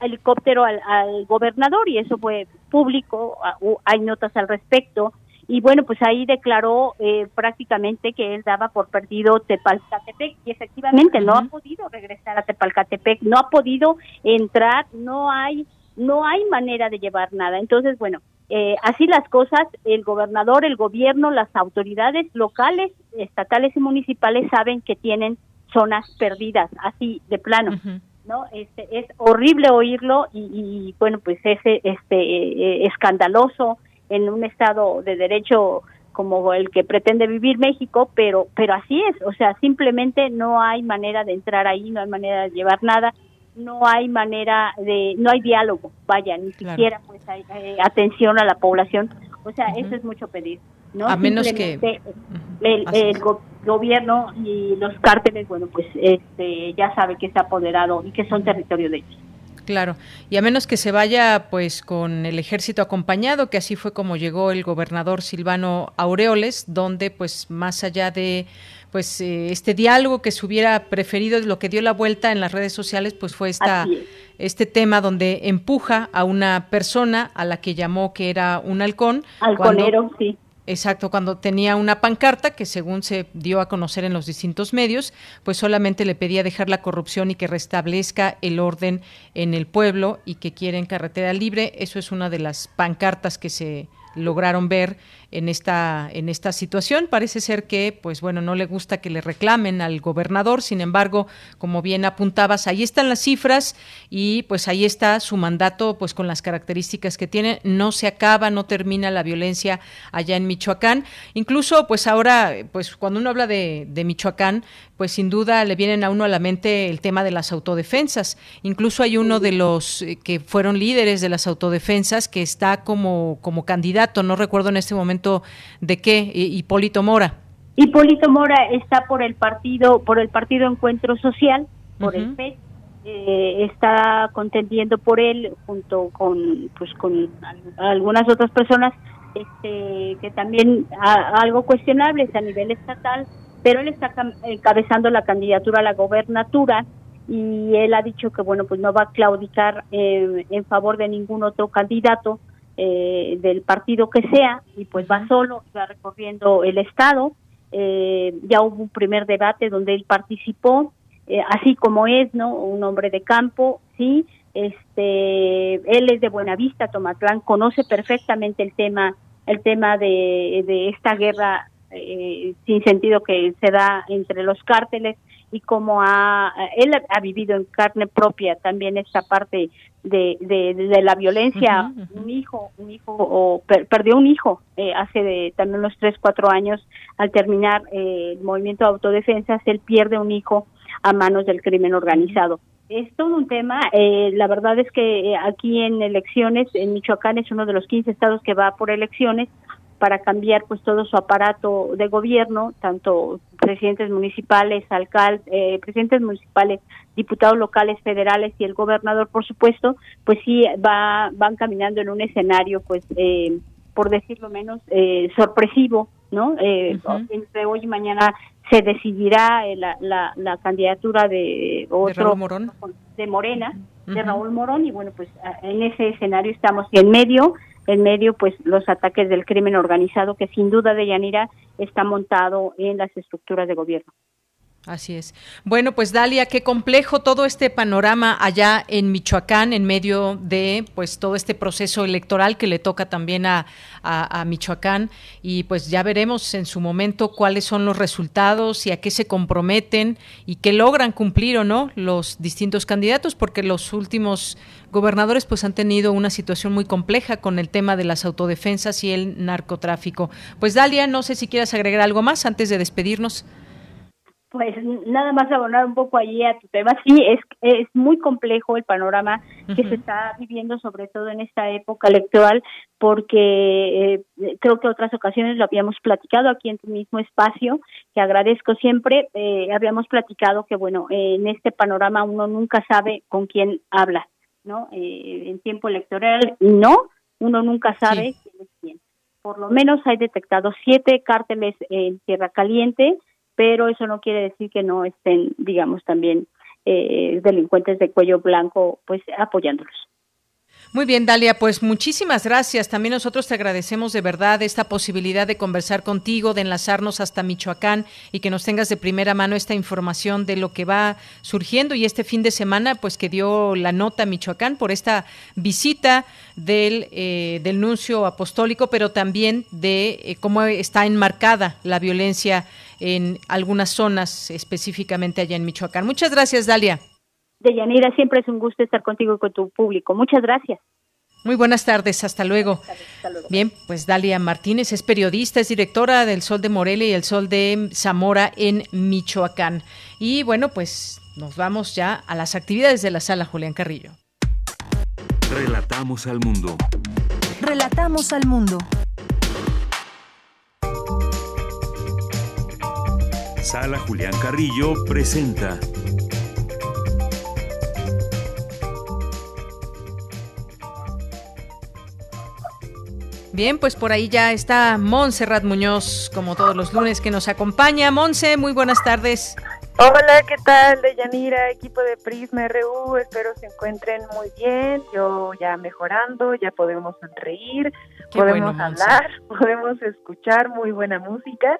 helicóptero al, al, gobernador y eso fue público, hay notas al respecto. Y bueno, pues ahí declaró eh, prácticamente que él daba por perdido Tepalcatepec y efectivamente no ha podido regresar a Tepalcatepec, no ha podido entrar, no hay no hay manera de llevar nada. Entonces, bueno, eh, así las cosas, el gobernador, el gobierno, las autoridades locales, estatales y municipales saben que tienen zonas perdidas, así de plano. ¿no? Este, es horrible oírlo y, y bueno, pues es este, eh, escandaloso, en un estado de derecho como el que pretende vivir México, pero pero así es, o sea, simplemente no hay manera de entrar ahí, no hay manera de llevar nada, no hay manera de, no hay diálogo, vaya, ni siquiera pues hay, atención a la población, o sea, eso es mucho pedir, ¿no? A menos que el, gobierno y los cárteles, bueno, pues este ya sabe que está apoderado y que son territorio de ellos. Claro, y a menos que se vaya pues con el ejército acompañado, que así fue como llegó el gobernador Silvano Aureoles, donde pues más allá de pues eh, este diálogo que se hubiera preferido, lo que dio la vuelta en las redes sociales, pues fue esta, este tema donde empuja a una persona a la que llamó que era un halcón. Halconero, sí Exacto, cuando tenía una pancarta que según se dio a conocer en los distintos medios, pues solamente le pedía dejar la corrupción y que restablezca el orden en el pueblo y que quieren carretera libre. Eso es una de las pancartas que se lograron ver en esta en esta situación. Parece ser que, pues bueno, no le gusta que le reclamen al gobernador. Sin embargo, como bien apuntabas, ahí están las cifras y pues ahí está su mandato, pues con las características que tiene. No se acaba, no termina la violencia allá en Michoacán. Incluso, pues ahora, pues cuando uno habla de, de Michoacán, pues sin duda le vienen a uno a la mente el tema de las autodefensas. Incluso hay uno de los eh, que fueron líderes de las autodefensas que está como como candidato. No recuerdo en este momento de qué, Hipólito Mora. Hipólito Mora está por el partido, por el partido Encuentro Social, por el PES, eh, está contendiendo por él junto con pues con algunas otras personas este, que también algo cuestionables a nivel estatal, pero él está encabezando la candidatura a la gobernatura y él ha dicho que bueno pues no va a claudicar eh, en favor de ningún otro candidato eh, del partido que sea y pues va solo, va recorriendo el estado. Eh, ya hubo un primer debate donde él participó, eh, así como es, ¿no? Un hombre de campo, sí. Este, él es de Buenavista, Tomatlán, conoce perfectamente el tema, el tema de, de esta guerra sin sentido que se da entre los cárteles y cómo ha, él ha vivido en carne propia también esta parte de, de, la violencia. Un hijo, un hijo, o perdió un hijo eh, hace de, también unos tres, cuatro años al terminar eh, el movimiento de autodefensa, él pierde un hijo a manos del crimen organizado. Es todo un tema, eh, la verdad es que aquí en elecciones, en Michoacán es uno de los 15 estados que va por elecciones, para cambiar pues todo su aparato de gobierno, tanto presidentes municipales, alcaldes, eh, presidentes municipales, diputados locales, federales y el gobernador, por supuesto, pues sí va van caminando en un escenario pues eh, por decirlo menos eh, sorpresivo, ¿no? Entre hoy y mañana se decidirá la, la, la, candidatura de otro de, Morena, de Raúl Morón y bueno pues en ese escenario estamos en medio en medio pues los ataques del crimen organizado que sin duda de Yanira está montado en las estructuras de gobierno. Así es. Bueno, pues Dalia, qué complejo todo este panorama allá en Michoacán, en medio de pues todo este proceso electoral que le toca también a, a, Michoacán. Y pues ya veremos en su momento cuáles son los resultados y a qué se comprometen y qué logran cumplir o no los distintos candidatos, porque los últimos gobernadores pues han tenido una situación muy compleja con el tema de las autodefensas y el narcotráfico. Pues Dalia, no sé si quieras agregar algo más antes de despedirnos. Pues nada más abonar un poco allí a tu tema. Sí, es, es muy complejo el panorama que se está viviendo, sobre todo en esta época electoral, porque eh, creo que otras ocasiones lo habíamos platicado aquí en tu mismo espacio, que agradezco siempre. Eh, habíamos platicado que, bueno, en este panorama uno nunca sabe con quién habla, ¿no? Eh, en tiempo electoral, no, uno nunca sabe quién es quién. Por lo menos hay detectado siete cárteles en Tierra Caliente pero eso no quiere decir que no estén, digamos, también eh, delincuentes de cuello blanco, pues apoyándolos. Muy bien, Dalia, pues muchísimas gracias. También nosotros te agradecemos de verdad esta posibilidad de conversar contigo, de enlazarnos hasta Michoacán y que nos tengas de primera mano esta información de lo que va surgiendo y este fin de semana, pues que dio la nota a Michoacán por esta visita del, eh, del nuncio apostólico, pero también de eh, cómo está enmarcada la violencia en algunas zonas, específicamente allá en Michoacán. Muchas gracias, Dalia. Deyanira, siempre es un gusto estar contigo y con tu público. Muchas gracias. Muy buenas tardes, hasta luego. Bien, pues Dalia Martínez es periodista, es directora del Sol de Morelia y el Sol de Zamora en Michoacán. Y bueno, pues nos vamos ya a las actividades de la sala Julián Carrillo. Relatamos al mundo. Relatamos al mundo. Sala Julián Carrillo presenta Bien, pues por ahí ya está Montserrat Muñoz, como todos los lunes que nos acompaña. Monse, muy buenas tardes. Hola, ¿qué tal? De Yanira, equipo de Prisma RU, espero se encuentren muy bien. Yo ya mejorando, ya podemos sonreír, podemos hablar, podemos escuchar muy buena música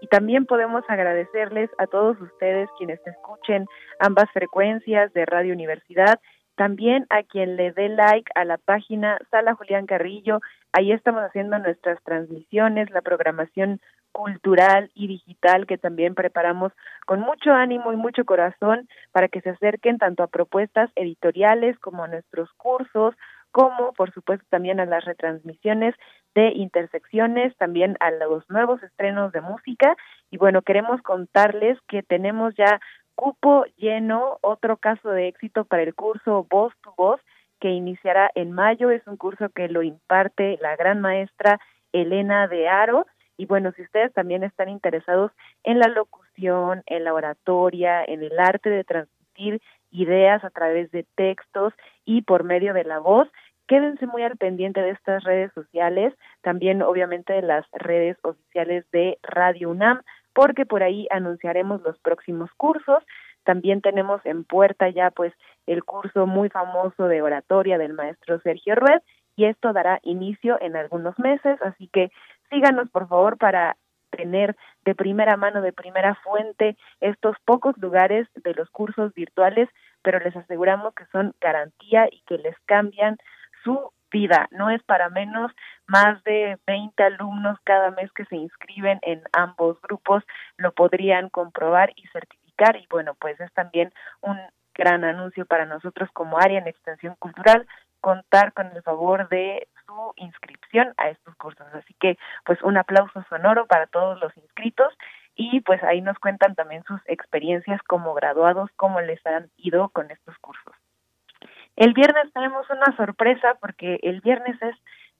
y también podemos agradecerles a todos ustedes quienes escuchen ambas frecuencias de Radio Universidad, también a quien le dé like a la página Sala Julián Carrillo, ahí estamos haciendo nuestras transmisiones, la programación cultural y digital que también preparamos con mucho ánimo y mucho corazón para que se acerquen tanto a propuestas editoriales como a nuestros cursos, como por supuesto también a las retransmisiones de intersecciones, también a los nuevos estrenos de música. Y bueno, queremos contarles que tenemos ya cupo lleno, otro caso de éxito para el curso Voz tu Voz, que iniciará en mayo. Es un curso que lo imparte la gran maestra Elena de Aro. Y bueno, si ustedes también están interesados en la locución, en la oratoria, en el arte de transmitir ideas a través de textos y por medio de la voz, Quédense muy al pendiente de estas redes sociales, también obviamente de las redes oficiales de Radio UNAM, porque por ahí anunciaremos los próximos cursos. También tenemos en puerta ya pues el curso muy famoso de oratoria del maestro Sergio Rued y esto dará inicio en algunos meses, así que síganos por favor para tener de primera mano, de primera fuente estos pocos lugares de los cursos virtuales, pero les aseguramos que son garantía y que les cambian su vida. No es para menos más de 20 alumnos cada mes que se inscriben en ambos grupos lo podrían comprobar y certificar y bueno, pues es también un gran anuncio para nosotros como área en extensión cultural contar con el favor de su inscripción a estos cursos. Así que pues un aplauso sonoro para todos los inscritos y pues ahí nos cuentan también sus experiencias como graduados, cómo les han ido con estos cursos. El viernes tenemos una sorpresa porque el viernes es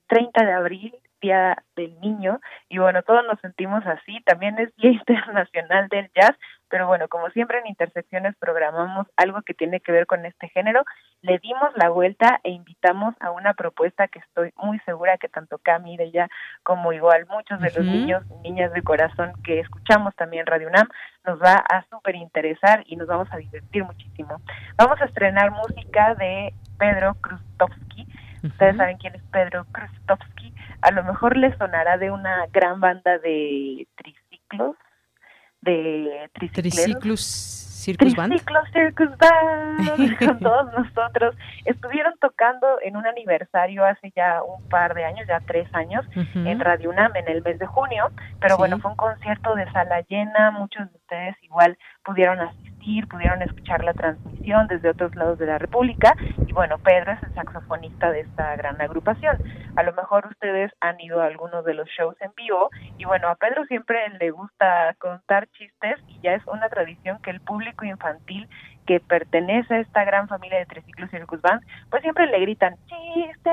30 de abril, Día del Niño, y bueno, todos nos sentimos así. También es Día Internacional del Jazz, pero bueno, como siempre en Intersecciones programamos algo que tiene que ver con este género. Le dimos la vuelta e invitamos a una propuesta que estoy muy segura que tanto Cami de ella como igual muchos de los niños y niñas de corazón que escuchamos también Radio UNAM nos va a súper interesar y nos vamos a divertir muchísimo. Vamos a estrenar música de Pedro Krustovsky. Ustedes saben quién es Pedro Krustovsky. A lo mejor les sonará de una gran banda de triciclos de Triciclos Circus Band. Circus Band, con todos nosotros. Estuvieron tocando en un aniversario hace ya un par de años, ya tres años, en Radio UNAM en el mes de junio, pero bueno, fue un concierto de sala llena, muchos de ustedes igual pudieron asistir, pudieron escuchar la transmisión desde otros lados de la República y bueno, Pedro es el saxofonista de esta gran agrupación. A lo mejor ustedes han ido a algunos de los shows en vivo y bueno, a Pedro siempre le gusta contar chistes y ya es una tradición que el público infantil que pertenece a esta gran familia de Triciclos Circus Band, pues siempre le gritan chiste,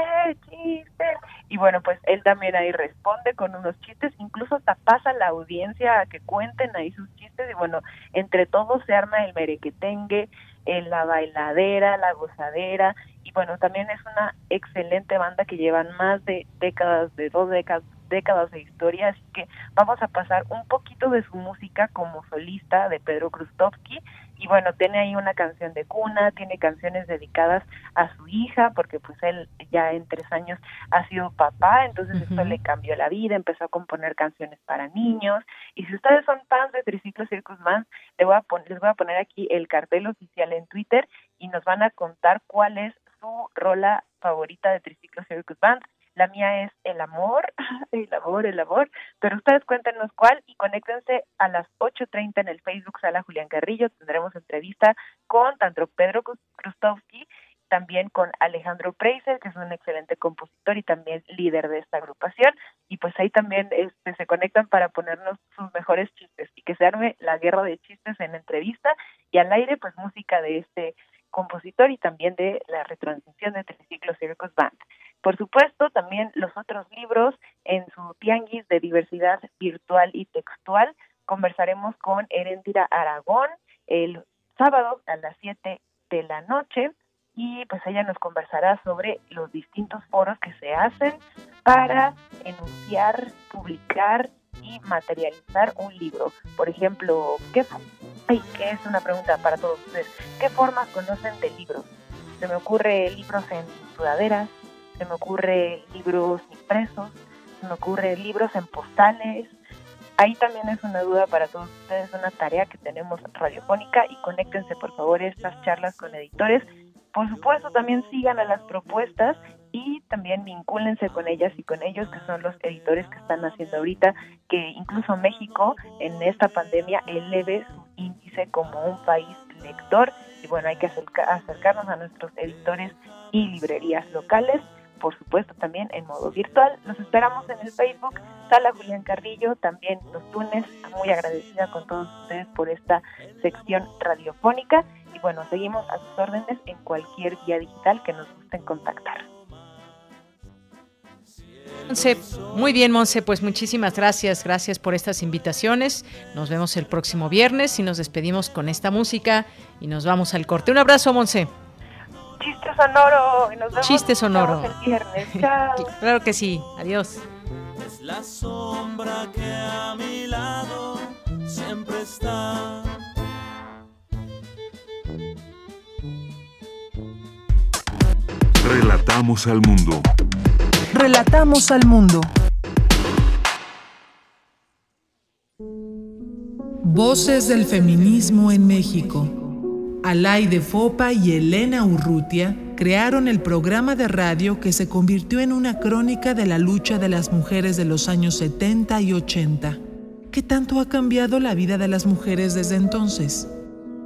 chiste. Y bueno, pues él también ahí responde con unos chistes, incluso hasta pasa la audiencia a que cuenten ahí sus chistes y bueno, entre todos se arma el merequetengue, en la bailadera, la gozadera y bueno, también es una excelente banda que llevan más de décadas, de dos décadas décadas de historia, así que vamos a pasar un poquito de su música como solista de Pedro Krustovsky y bueno, tiene ahí una canción de cuna, tiene canciones dedicadas a su hija, porque pues él ya en tres años ha sido papá, entonces esto le cambió la vida, empezó a componer canciones para niños, y si ustedes son fans de Triciclo Circus Band, les voy, a poner, les voy a poner aquí el cartel oficial en Twitter y nos van a contar cuál es su rola favorita de Triciclo Circus Band. La mía es el amor, el amor, el amor. Pero ustedes cuéntenos cuál y conéctense a las 8.30 en el Facebook Sala Julián Carrillo. Tendremos entrevista con tanto Pedro Krustowski, también con Alejandro Preiser, que es un excelente compositor y también líder de esta agrupación. Y pues ahí también este, se conectan para ponernos sus mejores chistes y que se arme la guerra de chistes en entrevista y al aire, pues música de este compositor y también de la retransmisión de Triciclo Circus Band. Por supuesto, también los otros libros en su tianguis de diversidad virtual y textual. Conversaremos con Erendira Aragón el sábado a las 7 de la noche y pues ella nos conversará sobre los distintos foros que se hacen para enunciar, publicar y materializar un libro. Por ejemplo, ¿qué, ay, ¿qué es una pregunta para todos ustedes? ¿Qué formas conocen de libros? Se me ocurre libros en sudaderas, se me ocurre libros impresos, se me ocurre libros en postales. Ahí también es una duda para todos ustedes, una tarea que tenemos radiofónica y conéctense por favor estas charlas con editores. Por supuesto también sigan a las propuestas y también vincúlense con ellas y con ellos que son los editores que están haciendo ahorita que incluso México en esta pandemia eleve su índice como un país lector y bueno hay que acercarnos a nuestros editores y librerías locales por supuesto también en modo virtual. Nos esperamos en el Facebook, Sala Julián Carrillo, también los lunes. Muy agradecida con todos ustedes por esta sección radiofónica. Y bueno, seguimos a sus órdenes en cualquier vía digital que nos gusten contactar. Muy bien, Monse, pues muchísimas gracias, gracias por estas invitaciones. Nos vemos el próximo viernes y nos despedimos con esta música y nos vamos al corte. Un abrazo, Monse chiste sonoro. Y nos vemos chiste sonoro. El viernes. Chao. claro que sí. Adiós. Es la sombra que a mi lado siempre está. Relatamos al mundo. Relatamos al mundo. Voces del feminismo en México. Alaide Fopa y Elena Urrutia crearon el programa de radio que se convirtió en una crónica de la lucha de las mujeres de los años 70 y 80. ¿Qué tanto ha cambiado la vida de las mujeres desde entonces?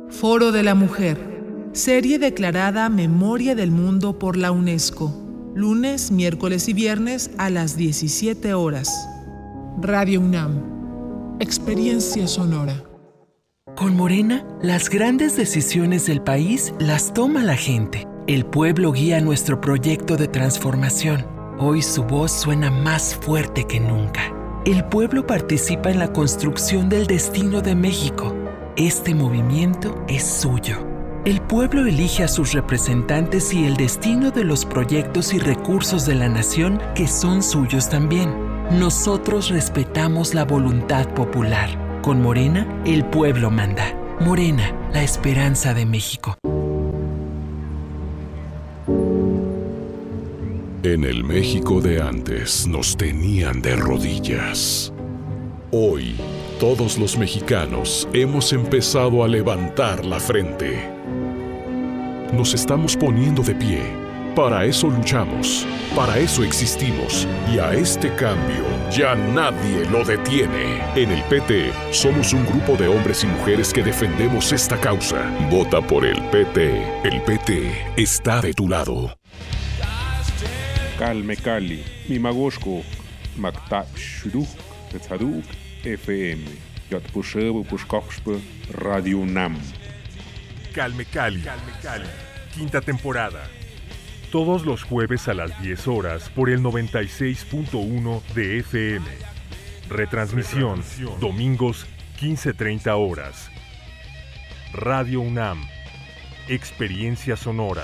Foro de la Mujer, serie declarada Memoria del Mundo por la UNESCO, lunes, miércoles y viernes a las 17 horas. Radio UNAM, experiencia sonora. Con Morena, las grandes decisiones del país las toma la gente. El pueblo guía nuestro proyecto de transformación. Hoy su voz suena más fuerte que nunca. El pueblo participa en la construcción del destino de México. Este movimiento es suyo. El pueblo elige a sus representantes y el destino de los proyectos y recursos de la nación que son suyos también. Nosotros respetamos la voluntad popular. Con Morena, el pueblo manda. Morena, la esperanza de México. En el México de antes nos tenían de rodillas. Hoy Todos los mexicanos hemos empezado a levantar la frente. Nos estamos poniendo de pie. Para eso luchamos, para eso existimos y a este cambio ya nadie lo detiene. En el PT somos un grupo de hombres y mujeres que defendemos esta causa. Vota por el PT. El PT está de tu lado. Calme Cali, Mimagoshko, Makta FM, Radio Nam. Calme Cali, Calme Cali, quinta temporada. Todos los jueves a las 10 horas por el 96.1 de FM. Retransmisión, domingos 15.30 horas. Radio UNAM. Experiencia sonora.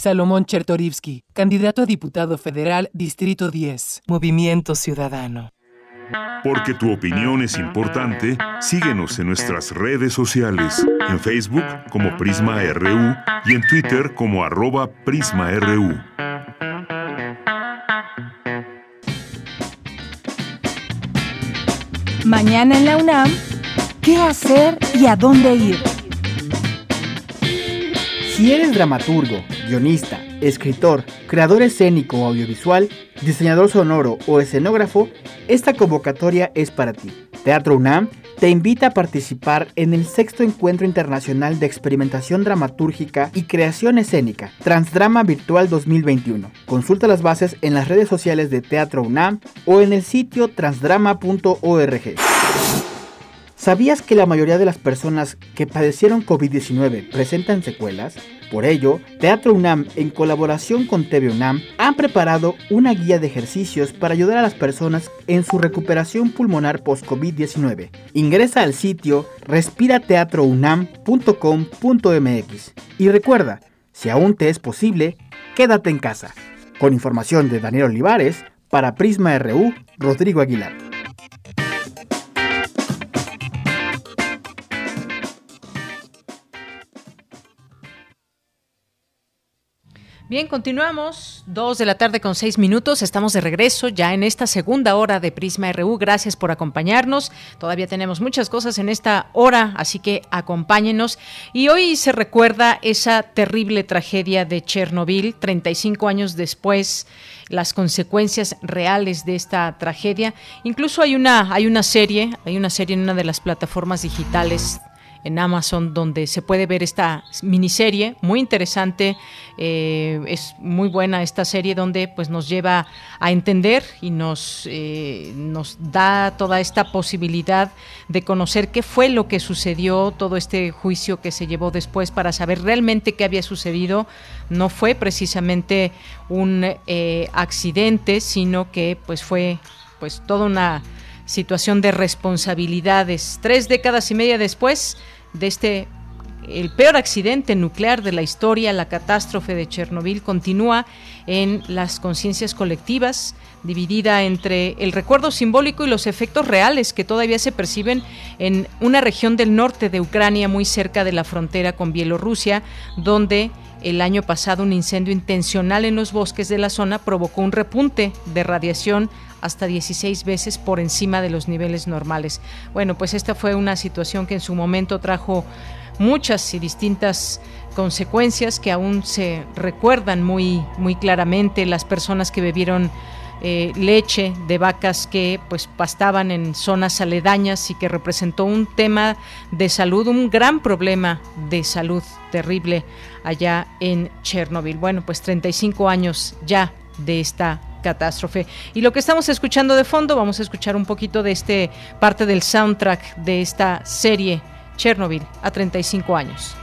Salomón Chertorivsky, candidato a diputado federal, Distrito 10, Movimiento Ciudadano. Porque tu opinión es importante, síguenos en nuestras redes sociales, en Facebook como Prisma RU y en Twitter como arroba PrismaRU. Mañana en la UNAM, ¿qué hacer y a dónde ir? Si eres dramaturgo, guionista, escritor, creador escénico o audiovisual, diseñador sonoro o escenógrafo, esta convocatoria es para ti. Teatro UNAM te invita a participar en el sexto encuentro internacional de experimentación dramatúrgica y creación escénica, Transdrama Virtual 2021. Consulta las bases en las redes sociales de Teatro UNAM o en el sitio transdrama.org. ¿Sabías que la mayoría de las personas que padecieron COVID-19 presentan secuelas? Por ello, Teatro UNAM, en colaboración con TV UNAM, han preparado una guía de ejercicios para ayudar a las personas en su recuperación pulmonar post-COVID-19. Ingresa al sitio respirateatrounam.com.mx y recuerda, si aún te es posible, quédate en casa. Con información de Daniel Olivares, para Prisma RU, Rodrigo Aguilar. Bien, continuamos. Dos de la tarde con seis minutos. Estamos de regreso ya en esta segunda hora de Prisma RU. Gracias por acompañarnos. Todavía tenemos muchas cosas en esta hora, así que acompáñenos. Y hoy se recuerda esa terrible tragedia de Chernobyl, 35 años después las consecuencias reales de esta tragedia. Incluso hay una, hay una serie, hay una serie en una de las plataformas digitales en Amazon donde se puede ver esta miniserie muy interesante eh, es muy buena esta serie donde pues nos lleva a entender y nos eh, nos da toda esta posibilidad de conocer qué fue lo que sucedió todo este juicio que se llevó después para saber realmente qué había sucedido. No fue precisamente un eh, accidente sino que pues fue pues toda una situación de responsabilidades. Tres décadas y media después de este el peor accidente nuclear de la historia, la catástrofe de Chernobyl, continúa en las conciencias colectivas, dividida entre el recuerdo simbólico y los efectos reales que todavía se perciben en una región del norte de Ucrania, muy cerca de la frontera con Bielorrusia, donde el año pasado un incendio intencional en los bosques de la zona provocó un repunte de radiación hasta 16 veces por encima de los niveles normales. Bueno, pues esta fue una situación que en su momento trajo muchas y distintas consecuencias que aún se recuerdan muy, muy claramente las personas que vivieron eh, leche de vacas que pues pastaban en zonas aledañas y que representó un tema de salud, un gran problema de salud terrible allá en Chernobyl. Bueno, pues 35 años ya de esta catástrofe. Y lo que estamos escuchando de fondo, vamos a escuchar un poquito de este parte del soundtrack de esta serie Chernobyl a 35 años.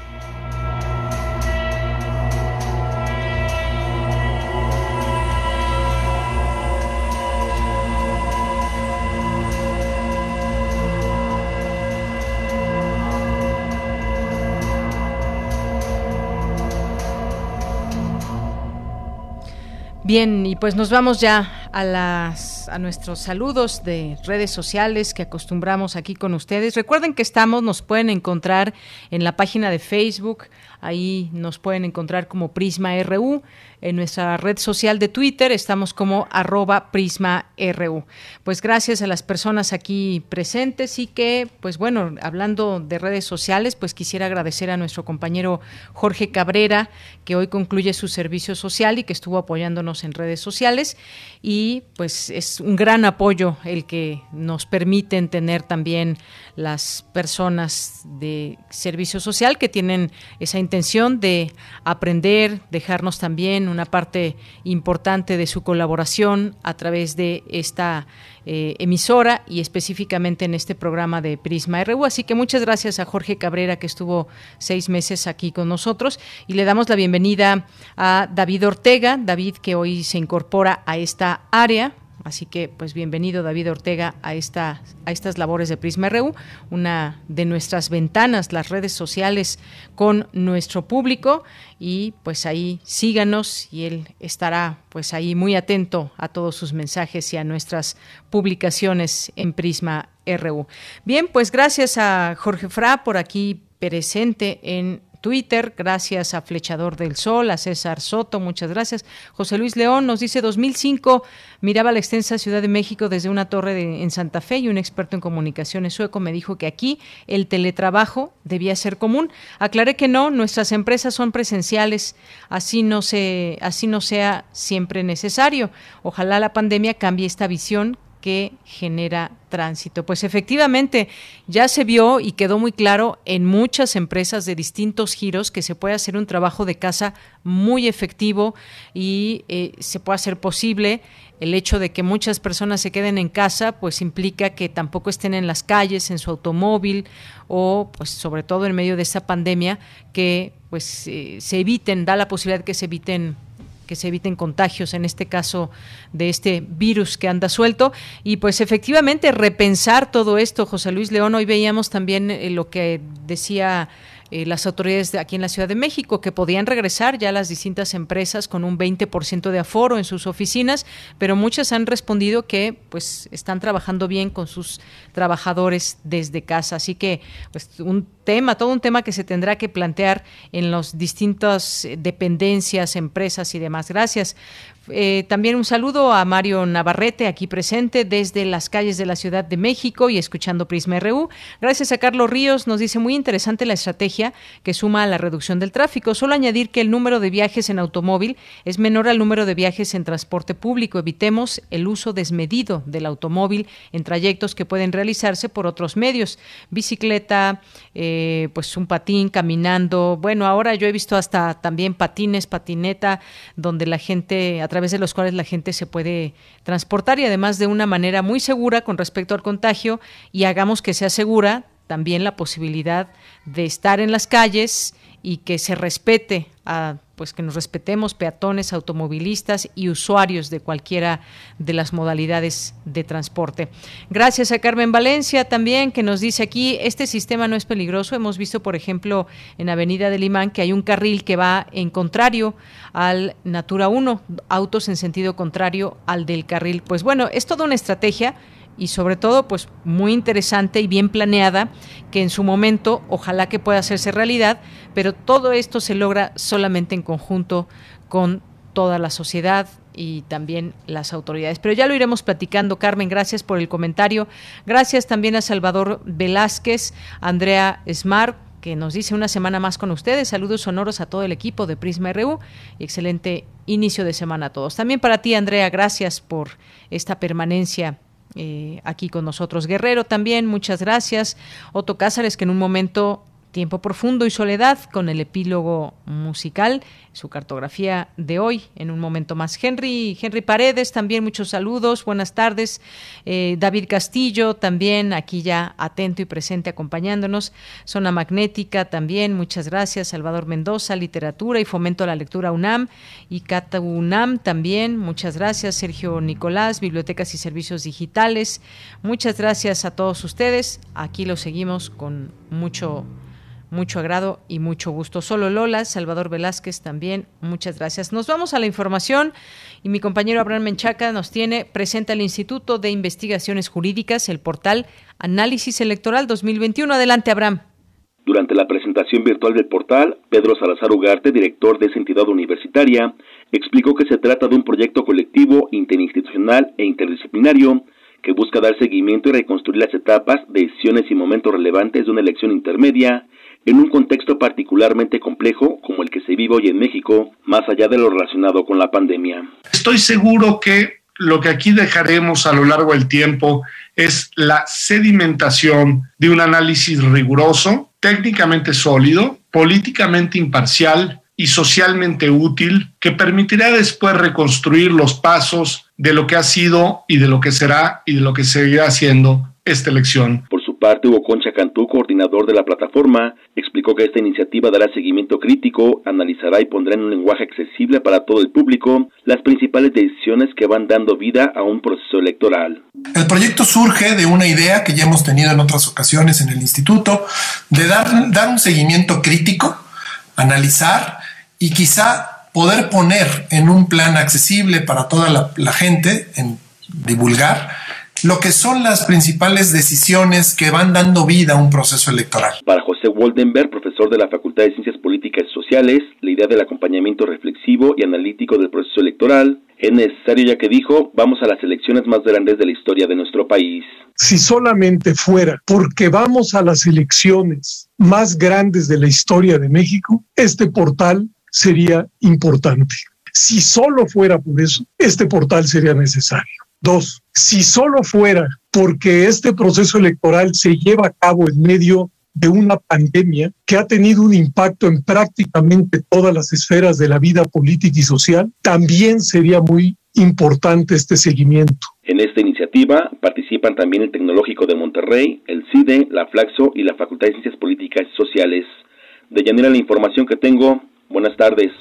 Bien, y pues nos vamos ya a las a nuestros saludos de redes sociales que acostumbramos aquí con ustedes. Recuerden que estamos, nos pueden encontrar en la página de Facebook, ahí nos pueden encontrar como Prisma RU, en nuestra red social de Twitter estamos como arroba Prisma RU. Pues gracias a las personas aquí presentes y que, pues bueno, hablando de redes sociales, pues quisiera agradecer a nuestro compañero Jorge Cabrera, que hoy concluye su servicio social y que estuvo apoyándonos en redes sociales y pues es un gran apoyo el que nos permiten tener también las personas de servicio social que tienen esa intención de aprender, dejarnos también una parte importante de su colaboración a través de esta eh, emisora y específicamente en este programa de Prisma RU. Así que muchas gracias a Jorge Cabrera que estuvo seis meses aquí con nosotros. Y le damos la bienvenida a David Ortega, David que hoy se incorpora a esta área Así que, pues bienvenido David Ortega a, esta, a estas labores de Prisma RU, una de nuestras ventanas, las redes sociales con nuestro público y pues ahí síganos y él estará pues ahí muy atento a todos sus mensajes y a nuestras publicaciones en Prisma RU. Bien, pues gracias a Jorge Fra por aquí presente en Twitter, gracias a Flechador del Sol, a César Soto, muchas gracias. José Luis León nos dice 2005 miraba la extensa Ciudad de México desde una torre en Santa Fe y un experto en comunicaciones sueco me dijo que aquí el teletrabajo debía ser común. Aclaré que no, nuestras empresas son presenciales, así no se así no sea siempre necesario. Ojalá la pandemia cambie esta visión que genera tránsito. Pues efectivamente ya se vio y quedó muy claro en muchas empresas de distintos giros que se puede hacer un trabajo de casa muy efectivo y eh, se puede hacer posible. El hecho de que muchas personas se queden en casa, pues implica que tampoco estén en las calles, en su automóvil o, pues, sobre todo en medio de esta pandemia, que pues eh, se eviten, da la posibilidad que se eviten que se eviten contagios, en este caso de este virus que anda suelto. Y pues efectivamente repensar todo esto, José Luis León, hoy veíamos también eh, lo que decía eh, las autoridades de aquí en la Ciudad de México, que podían regresar ya las distintas empresas con un 20% de aforo en sus oficinas, pero muchas han respondido que pues están trabajando bien con sus trabajadores desde casa. Así que pues un tema, todo un tema que se tendrá que plantear en las distintas eh, dependencias, empresas y demás. Gracias. Eh, también un saludo a Mario Navarrete, aquí presente desde las calles de la Ciudad de México y escuchando Prisma RU. Gracias a Carlos Ríos, nos dice muy interesante la estrategia que suma a la reducción del tráfico. Solo añadir que el número de viajes en automóvil es menor al número de viajes en transporte público. Evitemos el uso desmedido del automóvil en trayectos que pueden realizarse por otros medios. Bicicleta, eh, pues un patín, caminando. Bueno, ahora yo he visto hasta también patines, patineta, donde la gente a través de los cuales la gente se puede transportar y además de una manera muy segura con respecto al contagio y hagamos que sea segura también la posibilidad de estar en las calles y que se respete a pues que nos respetemos peatones, automovilistas y usuarios de cualquiera de las modalidades de transporte. Gracias a Carmen Valencia también que nos dice aquí, este sistema no es peligroso. Hemos visto, por ejemplo, en Avenida del Imán que hay un carril que va en contrario al Natura 1, autos en sentido contrario al del carril. Pues bueno, es toda una estrategia y sobre todo pues muy interesante y bien planeada que en su momento ojalá que pueda hacerse realidad, pero todo esto se logra solamente en conjunto con toda la sociedad y también las autoridades. Pero ya lo iremos platicando, Carmen, gracias por el comentario. Gracias también a Salvador Velázquez, Andrea Smart, que nos dice una semana más con ustedes. Saludos sonoros a todo el equipo de Prisma RU y excelente inicio de semana a todos. También para ti, Andrea, gracias por esta permanencia eh, aquí con nosotros. Guerrero también, muchas gracias. Otto Cázares, que en un momento Tiempo profundo y soledad con el epílogo musical, su cartografía de hoy en un momento más. Henry, Henry Paredes, también muchos saludos, buenas tardes. Eh, David Castillo, también aquí ya atento y presente acompañándonos. Zona Magnética, también muchas gracias. Salvador Mendoza, Literatura y Fomento a la Lectura UNAM y Cata UNAM también, muchas gracias. Sergio Nicolás, Bibliotecas y Servicios Digitales, muchas gracias a todos ustedes. Aquí lo seguimos con mucho mucho agrado y mucho gusto. Solo Lola, Salvador Velázquez también, muchas gracias. Nos vamos a la información y mi compañero Abraham Menchaca nos tiene, presenta el Instituto de Investigaciones Jurídicas, el portal Análisis Electoral 2021. Adelante, Abraham. Durante la presentación virtual del portal, Pedro Salazar Ugarte, director de esa entidad universitaria, explicó que se trata de un proyecto colectivo, interinstitucional e interdisciplinario que busca dar seguimiento y reconstruir las etapas, decisiones y momentos relevantes de una elección intermedia en un contexto particularmente complejo como el que se vive hoy en México, más allá de lo relacionado con la pandemia. Estoy seguro que lo que aquí dejaremos a lo largo del tiempo es la sedimentación de un análisis riguroso, técnicamente sólido, políticamente imparcial y socialmente útil que permitirá después reconstruir los pasos de lo que ha sido y de lo que será y de lo que seguirá siendo esta elección parte, Hugo Concha Cantú, coordinador de la plataforma, explicó que esta iniciativa dará seguimiento crítico, analizará y pondrá en un lenguaje accesible para todo el público las principales decisiones que van dando vida a un proceso electoral. El proyecto surge de una idea que ya hemos tenido en otras ocasiones en el instituto, de dar, dar un seguimiento crítico, analizar y quizá poder poner en un plan accesible para toda la, la gente, en divulgar, lo que son las principales decisiones que van dando vida a un proceso electoral. Para José Waldenberg, profesor de la Facultad de Ciencias Políticas y Sociales, la idea del acompañamiento reflexivo y analítico del proceso electoral es necesario ya que dijo, vamos a las elecciones más grandes de la historia de nuestro país. Si solamente fuera porque vamos a las elecciones más grandes de la historia de México, este portal sería importante. Si solo fuera por eso, este portal sería necesario. Dos, si solo fuera porque este proceso electoral se lleva a cabo en medio de una pandemia que ha tenido un impacto en prácticamente todas las esferas de la vida política y social, también sería muy importante este seguimiento. En esta iniciativa participan también el Tecnológico de Monterrey, el CIDE, la Flaxo y la Facultad de Ciencias Políticas y Sociales. De Yanira, la información que tengo. Buenas tardes.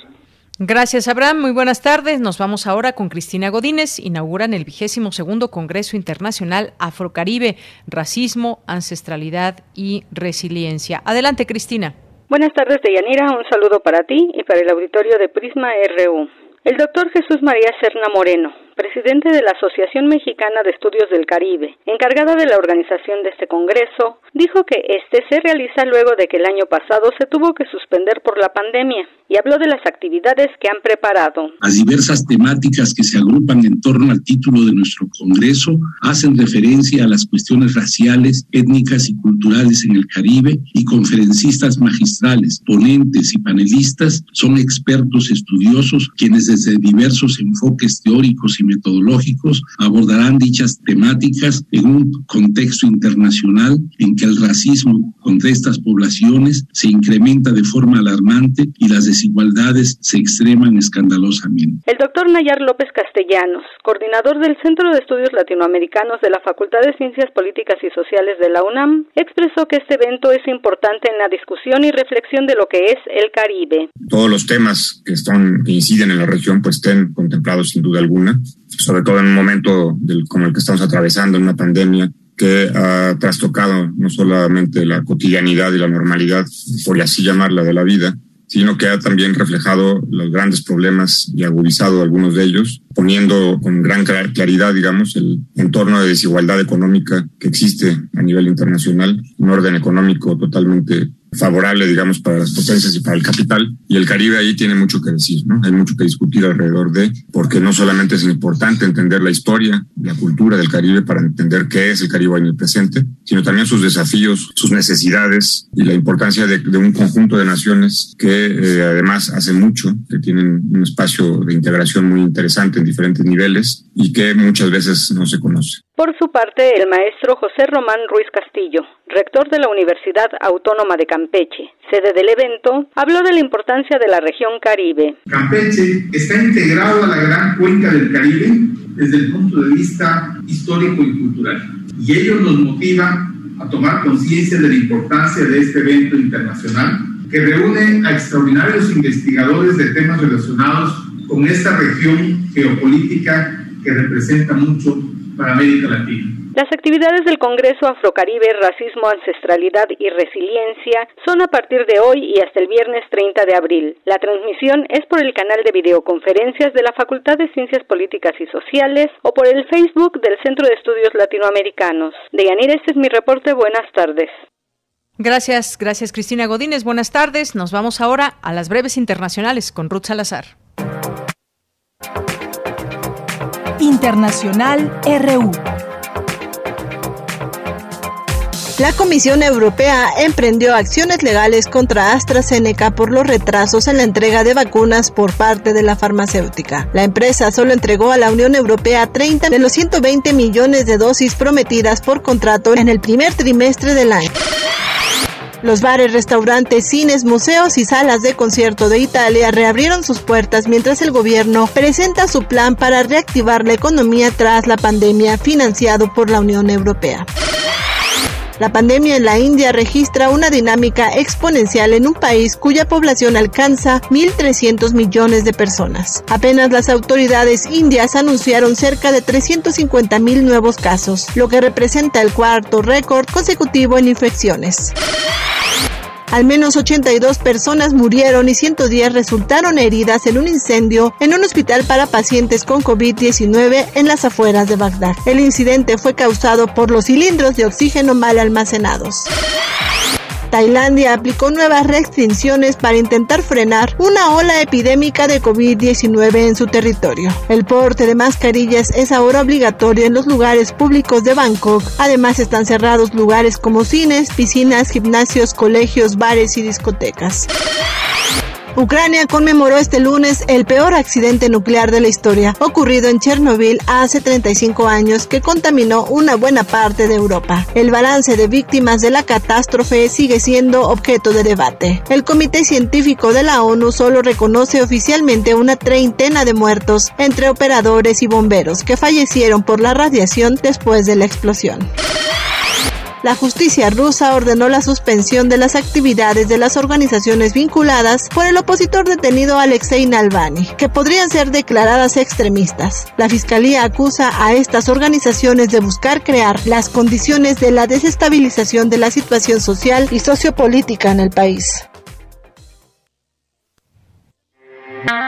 Gracias, Abraham. Muy buenas tardes. Nos vamos ahora con Cristina Godínez. Inauguran el vigésimo segundo Congreso Internacional Afrocaribe, Racismo, Ancestralidad y Resiliencia. Adelante, Cristina. Buenas tardes, Deyanira. Un saludo para ti y para el auditorio de Prisma RU. El doctor Jesús María Serna Moreno, presidente de la Asociación Mexicana de Estudios del Caribe, encargada de la organización de este congreso, dijo que este se realiza luego de que el año pasado se tuvo que suspender por la pandemia y habló de las actividades que han preparado. Las diversas temáticas que se agrupan en torno al título de nuestro Congreso hacen referencia a las cuestiones raciales, étnicas y culturales en el Caribe y conferencistas magistrales, ponentes y panelistas son expertos estudiosos quienes desde diversos enfoques teóricos y metodológicos abordarán dichas temáticas en un contexto internacional en que el racismo contra estas poblaciones se incrementa de forma alarmante y las desigualdades se extreman escandalosamente. El doctor Nayar López Castellanos, coordinador del Centro de Estudios Latinoamericanos de la Facultad de Ciencias Políticas y Sociales de la UNAM, expresó que este evento es importante en la discusión y reflexión de lo que es el Caribe. Todos los temas que, están, que inciden en la región pues estén contemplados sin duda alguna, sobre todo en un momento como el que estamos atravesando, en una pandemia que ha trastocado no solamente la cotidianidad y la normalidad, por así llamarla, de la vida, sino que ha también reflejado los grandes problemas y agudizado algunos de ellos, poniendo con gran claridad, digamos, el entorno de desigualdad económica que existe a nivel internacional, un orden económico totalmente favorable, digamos, para las potencias y para el capital. Y el Caribe ahí tiene mucho que decir, ¿no? Hay mucho que discutir alrededor de, porque no solamente es importante entender la historia, la cultura del Caribe para entender qué es el Caribe en el presente, sino también sus desafíos, sus necesidades y la importancia de, un conjunto de naciones que eh, además hace mucho, que tienen un espacio de integración muy interesante en diferentes niveles y que muchas veces no se conoce. Por su parte, el maestro José Román Ruiz Castillo, rector de la Universidad Autónoma de Campeche, sede del evento, habló de la importancia de la región Caribe. Campeche está integrado a la gran cuenca del Caribe desde el punto de vista histórico y cultural. Y ello nos motiva a tomar conciencia de la importancia de este evento internacional que reúne a extraordinarios investigadores de temas relacionados con esta región geopolítica que representa mucho para América Latina. Las actividades del Congreso Afrocaribe Racismo, Ancestralidad y Resiliencia son a partir de hoy y hasta el viernes 30 de abril. La transmisión es por el canal de videoconferencias de la Facultad de Ciencias Políticas y Sociales o por el Facebook del Centro de Estudios Latinoamericanos. Deyanir, este es mi reporte. Buenas tardes. Gracias, gracias Cristina Godínez. Buenas tardes. Nos vamos ahora a las breves internacionales con Ruth Salazar. Internacional RU. La Comisión Europea emprendió acciones legales contra AstraZeneca por los retrasos en la entrega de vacunas por parte de la farmacéutica. La empresa solo entregó a la Unión Europea 30 de los 120 millones de dosis prometidas por contrato en el primer trimestre del año. Los bares, restaurantes, cines, museos y salas de concierto de Italia reabrieron sus puertas mientras el gobierno presenta su plan para reactivar la economía tras la pandemia financiado por la Unión Europea. La pandemia en la India registra una dinámica exponencial en un país cuya población alcanza 1.300 millones de personas. Apenas las autoridades indias anunciaron cerca de 350.000 nuevos casos, lo que representa el cuarto récord consecutivo en infecciones. Al menos 82 personas murieron y 110 resultaron heridas en un incendio en un hospital para pacientes con COVID-19 en las afueras de Bagdad. El incidente fue causado por los cilindros de oxígeno mal almacenados. Tailandia aplicó nuevas restricciones para intentar frenar una ola epidémica de COVID-19 en su territorio. El porte de mascarillas es ahora obligatorio en los lugares públicos de Bangkok. Además están cerrados lugares como cines, piscinas, gimnasios, colegios, bares y discotecas. Ucrania conmemoró este lunes el peor accidente nuclear de la historia, ocurrido en Chernobyl hace 35 años, que contaminó una buena parte de Europa. El balance de víctimas de la catástrofe sigue siendo objeto de debate. El Comité Científico de la ONU solo reconoce oficialmente una treintena de muertos entre operadores y bomberos que fallecieron por la radiación después de la explosión la justicia rusa ordenó la suspensión de las actividades de las organizaciones vinculadas por el opositor detenido Alexei Navalny, que podrían ser declaradas extremistas. La fiscalía acusa a estas organizaciones de buscar crear las condiciones de la desestabilización de la situación social y sociopolítica en el país.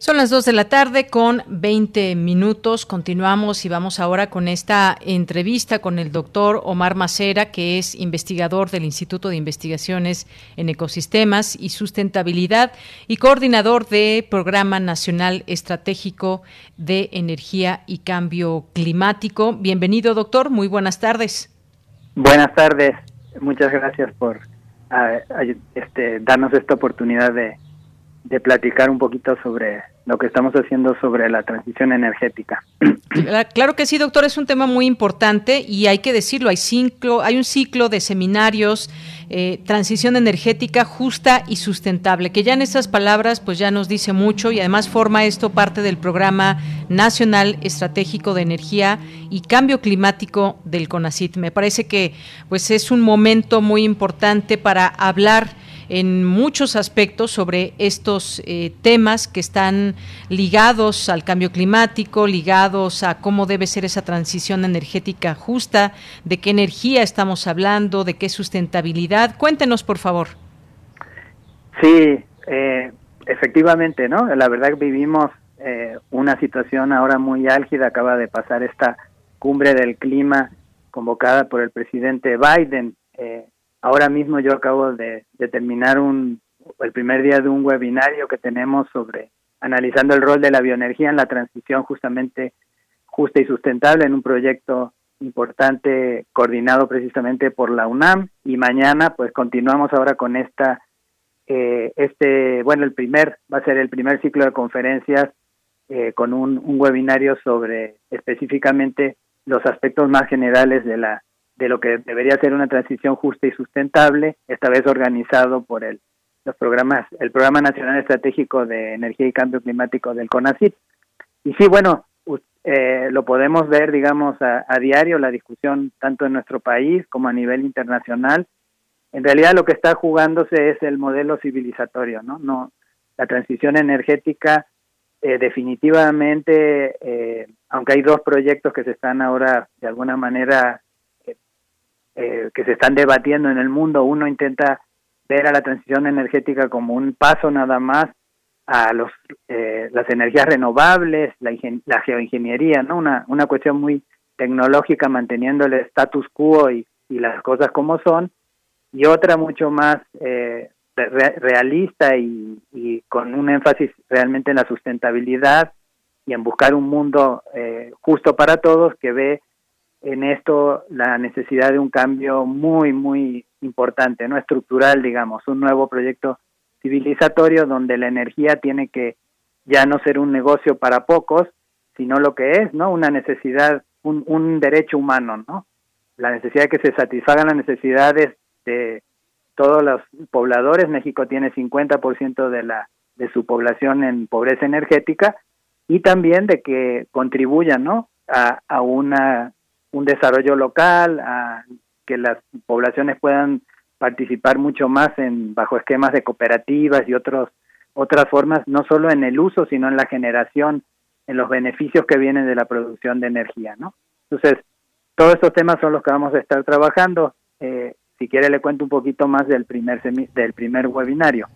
Son las 2 de la tarde con 20 minutos. Continuamos y vamos ahora con esta entrevista con el doctor Omar Macera, que es investigador del Instituto de Investigaciones en Ecosistemas y Sustentabilidad y coordinador de Programa Nacional Estratégico de Energía y Cambio Climático. Bienvenido, doctor. Muy buenas tardes. Buenas tardes. Muchas gracias por ah, este, darnos esta oportunidad de de platicar un poquito sobre lo que estamos haciendo sobre la transición energética. Claro que sí, doctor, es un tema muy importante y hay que decirlo, hay, ciclo, hay un ciclo de seminarios, eh, transición energética justa y sustentable, que ya en estas palabras pues ya nos dice mucho y además forma esto parte del programa nacional estratégico de energía y cambio climático del CONACIT. Me parece que pues es un momento muy importante para hablar en muchos aspectos sobre estos eh, temas que están ligados al cambio climático, ligados a cómo debe ser esa transición energética justa, de qué energía estamos hablando, de qué sustentabilidad. Cuéntenos, por favor. Sí, eh, efectivamente, ¿no? La verdad que vivimos eh, una situación ahora muy álgida, acaba de pasar esta cumbre del clima convocada por el presidente Biden. Eh, ahora mismo yo acabo de, terminar un, el primer día de un webinario que tenemos sobre analizando el rol de la bioenergía en la transición justamente justa y sustentable en un proyecto importante coordinado precisamente por la UNAM. Y mañana pues continuamos ahora con esta eh, este bueno el primer va a ser el primer ciclo de conferencias eh, con un, un, webinario sobre específicamente los aspectos más generales de la de lo que debería ser una transición justa y sustentable esta vez organizado por el los programas el programa nacional estratégico de energía y cambio climático del CONACYT y sí bueno eh, lo podemos ver, digamos, a, diario, la discusión tanto en nuestro país como a nivel internacional. En realidad lo que está jugándose es el modelo civilizatorio, ¿no? no la transición energética eh, definitivamente, eh, aunque hay dos proyectos que se están ahora de alguna manera que se están debatiendo en el mundo, uno intenta ver a la transición energética como un paso nada más a los, eh, las energías renovables, la, la geoingeniería, ¿no? Una, una cuestión muy tecnológica manteniendo el status quo y, y las cosas como son, y otra mucho más eh, realista y, y, con un énfasis realmente en la sustentabilidad y en buscar un mundo eh, justo para todos que ve en esto la necesidad de un cambio muy, muy importante, no estructural, digamos, un nuevo proyecto civilizatorio donde la energía tiene que ya no ser un negocio para pocos, sino lo que es, ¿no? Una necesidad, un, un derecho humano, ¿no? La necesidad de que se satisfagan las necesidades de todos los pobladores. México tiene 50% de la de su población en pobreza energética y también de que contribuyan, ¿no? A, a una un desarrollo local, que las poblaciones puedan participar mucho más en bajo esquemas de cooperativas y otros otras formas no solo en el uso sino en la generación en los beneficios que vienen de la producción de energía no entonces todos estos temas son los que vamos a estar trabajando. Eh, si quiere le cuento un poquito más del primer del primer webinario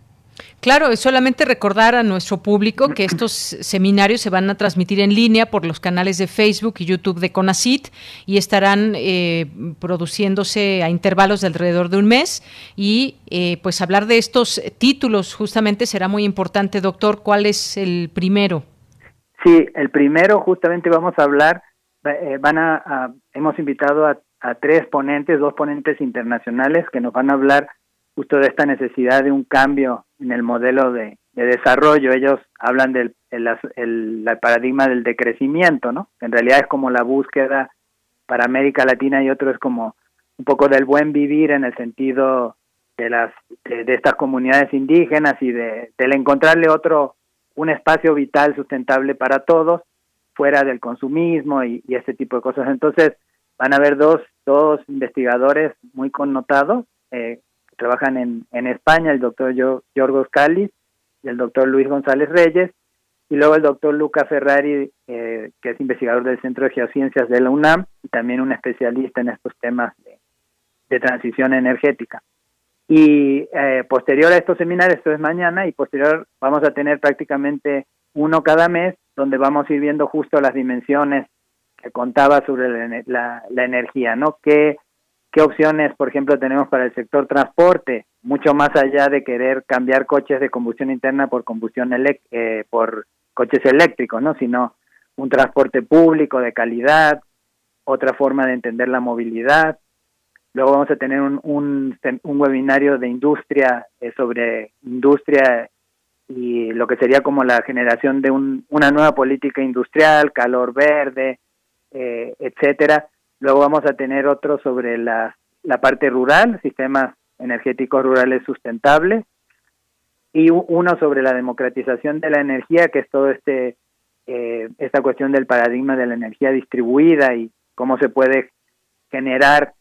Claro, es solamente recordar a nuestro público que estos seminarios se van a transmitir en línea por los canales de Facebook y YouTube de CONACIT y estarán eh, produciéndose a intervalos de alrededor de un mes y eh, pues hablar de estos títulos justamente será muy importante, doctor. ¿Cuál es el primero? Sí, el primero justamente vamos a hablar, eh, van a, hemos invitado a tres ponentes, dos ponentes internacionales que nos van a hablar justo de esta necesidad de un cambio en el modelo de, desarrollo. Ellos hablan del el, paradigma del decrecimiento, ¿no? En realidad es como la búsqueda para América Latina y otro es como un poco del buen vivir en el sentido de las de, estas comunidades indígenas y de del encontrarle otro un espacio vital sustentable para todos fuera del consumismo y, y este tipo de cosas entonces van a haber dos dos investigadores muy connotados eh, trabajan en, en España, el doctor Yorgos Cáliz y el doctor Luis González Reyes, y luego el doctor Luca Ferrari, eh, que es investigador del Centro de Geociencias de la UNAM y también un especialista en estos temas de, transición energética. Y eh, posterior a estos seminarios, esto es mañana, y posterior vamos a tener prácticamente uno cada mes, donde vamos a ir viendo justo las dimensiones que contaba sobre la energía, ¿no? ¿Qué, qué opciones, por ejemplo, tenemos para el sector transporte, mucho más allá de querer cambiar coches de combustión interna por combustión eh, por coches eléctricos, ¿no? Sino un transporte público de calidad, otra forma de entender la movilidad. Luego vamos a tener un, un, un webinario de industria eh, sobre industria y lo que sería como la generación de un, una nueva política industrial, calor verde, eh, etcétera Luego vamos a tener otro sobre la, la parte rural, sistemas energéticos rurales sustentables, y uno sobre la democratización de la energía, que es todo este eh, esta cuestión del paradigma de la energía distribuida y cómo se puede generar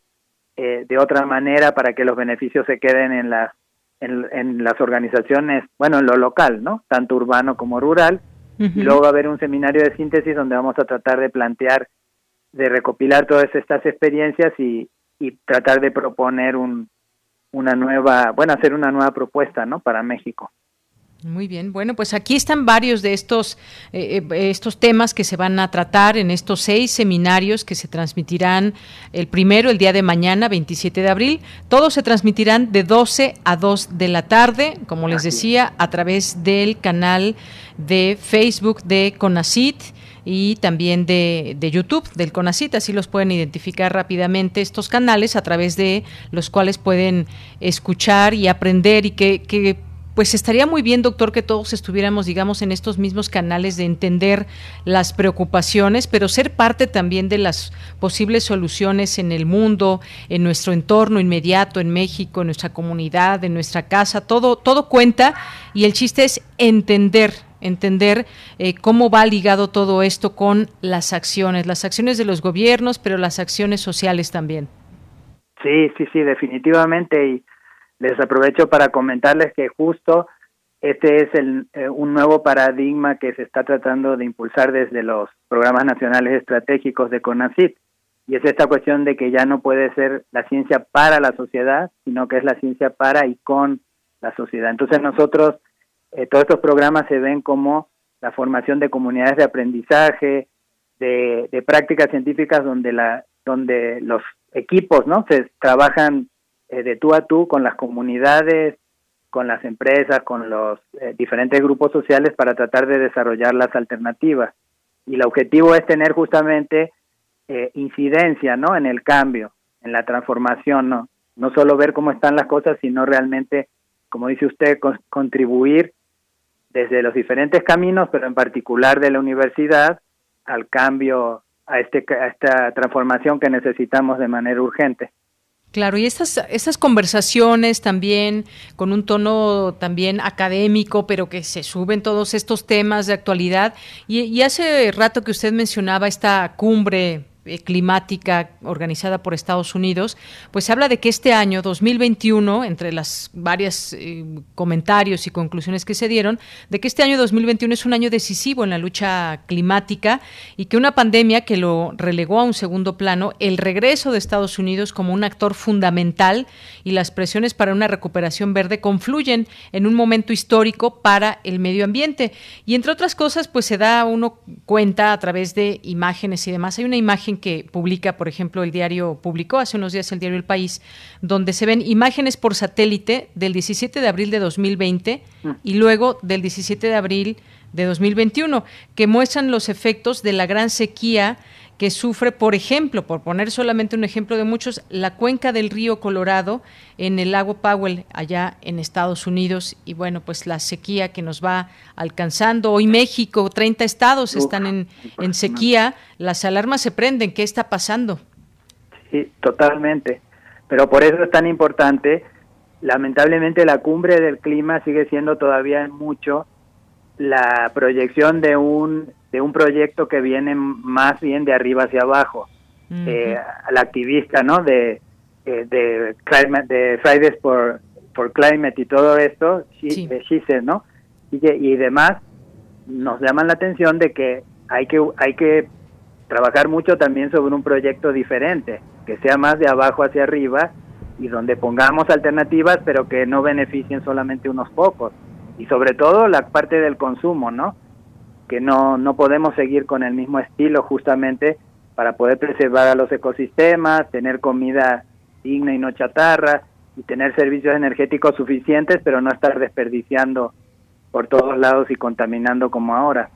eh, de otra manera para que los beneficios se queden en las en, en, las organizaciones, bueno, en lo local, ¿no? Tanto urbano como rural. Y luego va a haber un seminario de síntesis donde vamos a tratar de plantear de recopilar todas estas experiencias y, y tratar de proponer un, una nueva, bueno, hacer una nueva propuesta, ¿no? Para México. Muy bien, bueno, pues aquí están varios de estos, eh, eh, estos temas que se van a tratar en estos seis seminarios que se transmitirán el primero, el día de mañana, 27 de abril. Todos se transmitirán de 12 a 2 de la tarde, como les decía, a través del canal de Facebook de CONACIT y también de, de, YouTube del CONACIT, así los pueden identificar rápidamente estos canales a través de los cuales pueden escuchar y aprender y que, que pues estaría muy bien, doctor, que todos estuviéramos, digamos, en estos mismos canales de entender las preocupaciones, pero ser parte también de las posibles soluciones en el mundo, en nuestro entorno inmediato, en México, en nuestra comunidad, en nuestra casa, todo, todo cuenta y el chiste es entender entender eh, cómo va ligado todo esto con las acciones, las acciones de los gobiernos, pero las acciones sociales también. Sí, sí, sí, definitivamente. Y les aprovecho para comentarles que justo este es el, eh, un nuevo paradigma que se está tratando de impulsar desde los programas nacionales estratégicos de CONACYT. Y es esta cuestión de que ya no puede ser la ciencia para la sociedad, sino que es la ciencia para y con la sociedad. Entonces nosotros, eh, todos estos programas se ven como la formación de comunidades de aprendizaje, de, prácticas científicas donde, la, donde los equipos no se trabajan eh, de tú a tú con las comunidades, con las empresas, con los eh, diferentes grupos sociales para tratar de desarrollar las alternativas. Y el objetivo es tener justamente eh, incidencia ¿no? en el cambio, en la transformación, ¿no? no solo ver cómo están las cosas, sino realmente, como dice usted, contribuir desde los diferentes caminos, pero en particular de la universidad, al cambio, a, este, a esta transformación que necesitamos de manera urgente. Claro, y estas, estas conversaciones también con un tono también académico, pero que se suben todos estos temas de actualidad. Y, y hace rato que usted mencionaba esta cumbre climática organizada por Estados Unidos, pues se habla de que este año 2021, entre las varias eh, comentarios y conclusiones que se dieron, de que este año 2021 es un año decisivo en la lucha climática y que una pandemia que lo relegó a un segundo plano, el regreso de Estados Unidos como un actor fundamental y las presiones para una recuperación verde confluyen en un momento histórico para el medio ambiente. Y entre otras cosas, pues se da uno cuenta a través de imágenes y demás. Hay una imagen que publica, por ejemplo, el diario publicó hace unos días el diario El País, donde se ven imágenes por satélite del 17 de abril de 2020 y luego del 17 de abril de 2021, que muestran los efectos de la gran sequía que sufre, por ejemplo, por poner solamente un ejemplo de muchos, la cuenca del río Colorado en el lago Powell, allá en Estados Unidos, y bueno, pues la sequía que nos va alcanzando. Hoy México, 30 estados están en, en sequía, las alarmas se prenden, ¿qué está pasando? Sí, totalmente, pero por eso es tan importante, lamentablemente la cumbre del clima sigue siendo todavía mucho la proyección de un de un proyecto que viene más bien de arriba hacia abajo. eh, al activista, ¿no? De, eh, de, de Fridays for, for Climate y todo esto, sí. de ¿no? Y, y demás, nos llaman la atención de que hay que hay que trabajar mucho también sobre un proyecto diferente, que sea más de abajo hacia arriba y donde pongamos alternativas, pero que no beneficien solamente unos pocos. Y sobre todo la parte del consumo, ¿no? que no, no podemos seguir con el mismo estilo justamente para poder preservar a los ecosistemas, tener comida digna y no chatarra y tener servicios energéticos suficientes, pero no estar desperdiciando por todos lados y contaminando como ahora.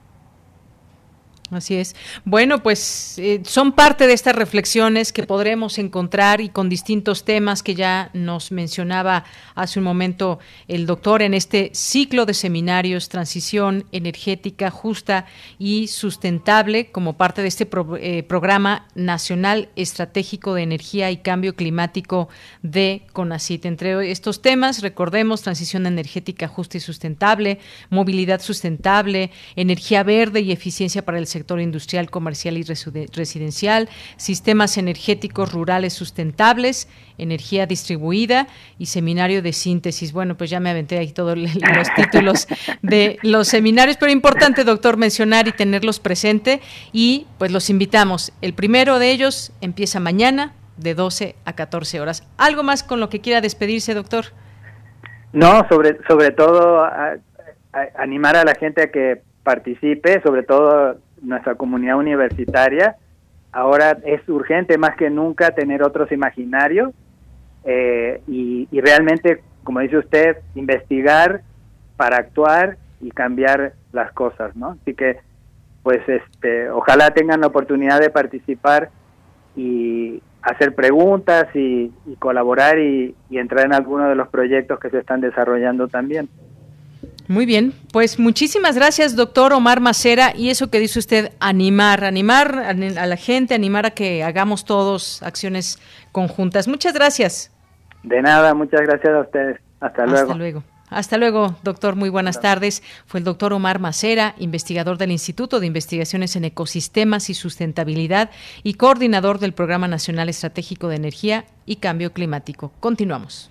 Así es. Bueno, pues eh, son parte de estas reflexiones que podremos encontrar y con distintos temas que ya nos mencionaba hace un momento el doctor en este ciclo de seminarios Transición Energética Justa y Sustentable como parte de este eh, programa nacional estratégico de energía y cambio climático de CONACIT. Entre estos temas, recordemos transición energética justa y sustentable, movilidad sustentable, energía verde y eficiencia para el sector sector industrial, comercial y residencial, sistemas energéticos rurales sustentables, energía distribuida y seminario de síntesis. Bueno, pues ya me aventé ahí todos los títulos de los seminarios, pero importante, doctor, mencionar y tenerlos presente y pues los invitamos. El primero de ellos empieza mañana de 12 a 14 horas. ¿Algo más con lo que quiera despedirse, doctor? No, sobre, sobre todo animar a la gente a que participe, sobre todo nuestra comunidad universitaria. Ahora es urgente más que nunca tener otros imaginarios eh, y, y realmente, como dice usted, investigar para actuar y cambiar las cosas, ¿no? Así que, pues, este, ojalá tengan la oportunidad de participar y hacer preguntas y, colaborar y, entrar en alguno de los proyectos que se están desarrollando también. Muy bien, pues muchísimas gracias, doctor Omar Macera. Y eso que dice usted, animar, animar a la gente, animar a que hagamos todos acciones conjuntas. Muchas gracias. De nada, muchas gracias a ustedes. Hasta luego. Hasta luego. Hasta luego, doctor. Muy buenas tardes. Fue el doctor Omar Macera, investigador del Instituto de Investigaciones en Ecosistemas y Sustentabilidad y coordinador del Programa Nacional Estratégico de Energía y Cambio Climático. Continuamos.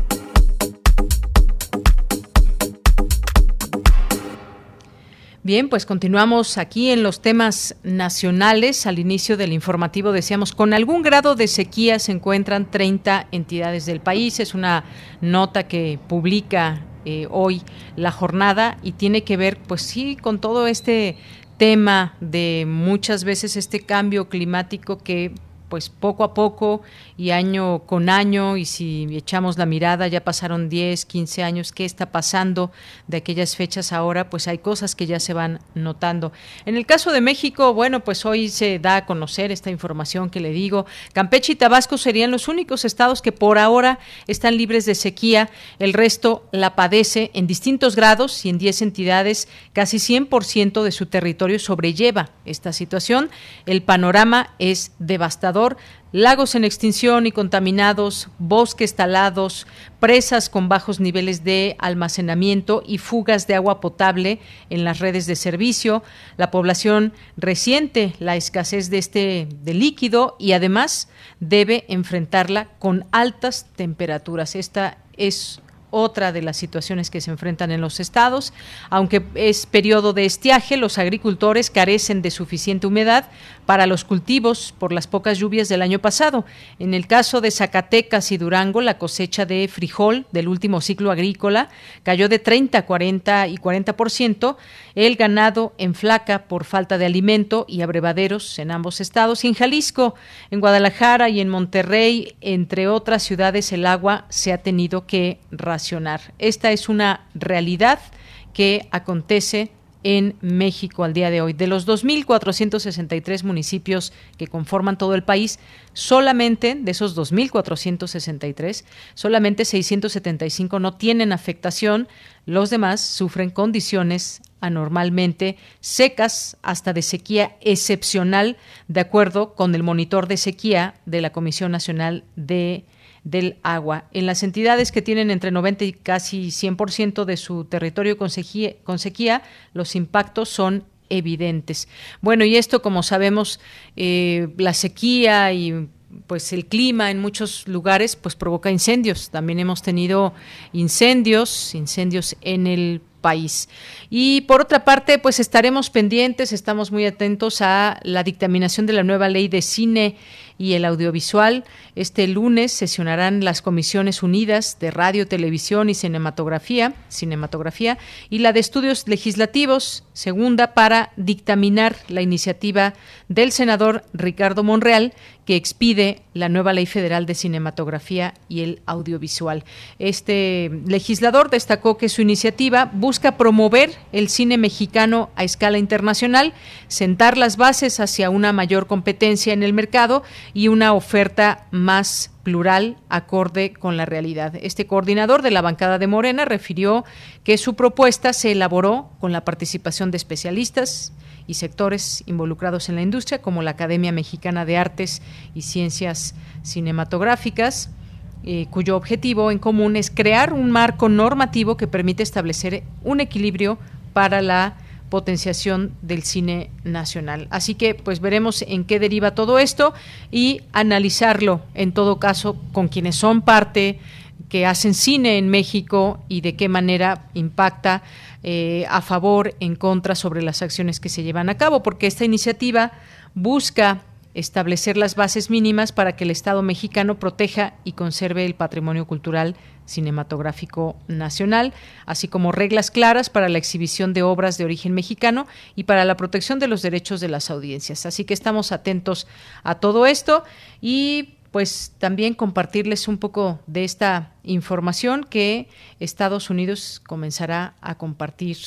Bien, pues continuamos aquí en los temas nacionales. Al inicio del informativo decíamos, con algún grado de sequía se encuentran 30 entidades del país. Es una nota que publica eh, hoy la jornada y tiene que ver, pues sí, con todo este tema de muchas veces este cambio climático que pues poco a poco y año con año, y si echamos la mirada, ya pasaron 10, 15 años, ¿qué está pasando de aquellas fechas ahora? Pues hay cosas que ya se van notando. En el caso de México, bueno, pues hoy se da a conocer esta información que le digo. Campeche y Tabasco serían los únicos estados que por ahora están libres de sequía, el resto la padece en distintos grados y en 10 entidades, casi 100% de su territorio sobrelleva esta situación. El panorama es devastador lagos en extinción y contaminados, bosques talados, presas con bajos niveles de almacenamiento y fugas de agua potable en las redes de servicio. La población resiente la escasez de este de líquido y además debe enfrentarla con altas temperaturas. Esta es otra de las situaciones que se enfrentan en los estados. Aunque es periodo de estiaje, los agricultores carecen de suficiente humedad para los cultivos por las pocas lluvias del año pasado. En el caso de Zacatecas y Durango, la cosecha de frijol del último ciclo agrícola cayó de 30, 40 y 40%. El ganado en flaca por falta de alimento y abrevaderos en ambos estados. Y en Jalisco, en Guadalajara y en Monterrey, entre otras ciudades, el agua se ha tenido que racionar. Esta es una realidad que acontece en México al día de hoy. De los 2.463 municipios que conforman todo el país, solamente de esos 2.463, solamente 675 no tienen afectación, los demás sufren condiciones anormalmente secas hasta de sequía excepcional, de acuerdo con el monitor de sequía de la Comisión Nacional de del agua. En las entidades que tienen entre 90 y casi 100% de su territorio con sequía, los impactos son evidentes. Bueno, y esto, como sabemos, eh, la sequía y pues el clima en muchos lugares pues provoca incendios. También hemos tenido incendios, incendios en el país. Y por otra parte, pues estaremos pendientes, estamos muy atentos a la dictaminación de la nueva ley de cine y el audiovisual. Este lunes sesionarán las comisiones unidas de radio, televisión y cinematografía, cinematografía y la de estudios legislativos, segunda para dictaminar la iniciativa del senador Ricardo Monreal que expide la nueva ley federal de cinematografía y el audiovisual. Este legislador destacó que su iniciativa busca promover el cine mexicano a escala internacional, sentar las bases hacia una mayor competencia en el mercado y una oferta más plural acorde con la realidad. Este coordinador de la bancada de Morena refirió que su propuesta se elaboró con la participación de especialistas y sectores involucrados en la industria, como la Academia Mexicana de Artes y Ciencias Cinematográficas, eh, cuyo objetivo en común es crear un marco normativo que permite establecer un equilibrio para la potenciación del cine nacional. Así que pues veremos en qué deriva todo esto y analizarlo en todo caso con quienes son parte que hacen cine en México y de qué manera impacta eh, a favor, en contra sobre las acciones que se llevan a cabo, porque esta iniciativa busca establecer las bases mínimas para que el Estado mexicano proteja y conserve el patrimonio cultural cinematográfico nacional, así como reglas claras para la exhibición de obras de origen mexicano y para la protección de los derechos de las audiencias. Así que estamos atentos a todo esto y pues también compartirles un poco de esta información que Estados Unidos comenzará a compartir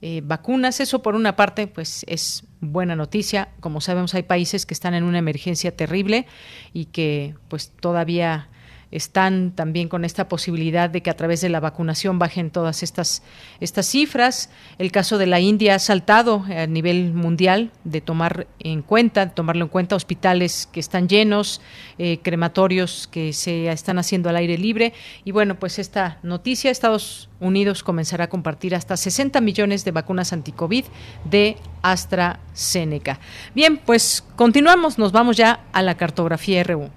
eh, vacunas. Eso por una parte, pues es buena noticia. Como sabemos, hay países que están en una emergencia terrible y que pues todavía están también con esta posibilidad de que a través de la vacunación bajen todas estas, estas cifras. El caso de la India ha saltado a nivel mundial de tomar en cuenta, tomarlo en cuenta, hospitales que están llenos, eh, crematorios que se están haciendo al aire libre. Y bueno, pues esta noticia, Estados Unidos comenzará a compartir hasta 60 millones de vacunas anticovid de AstraZeneca. Bien, pues continuamos, nos vamos ya a la cartografía RU.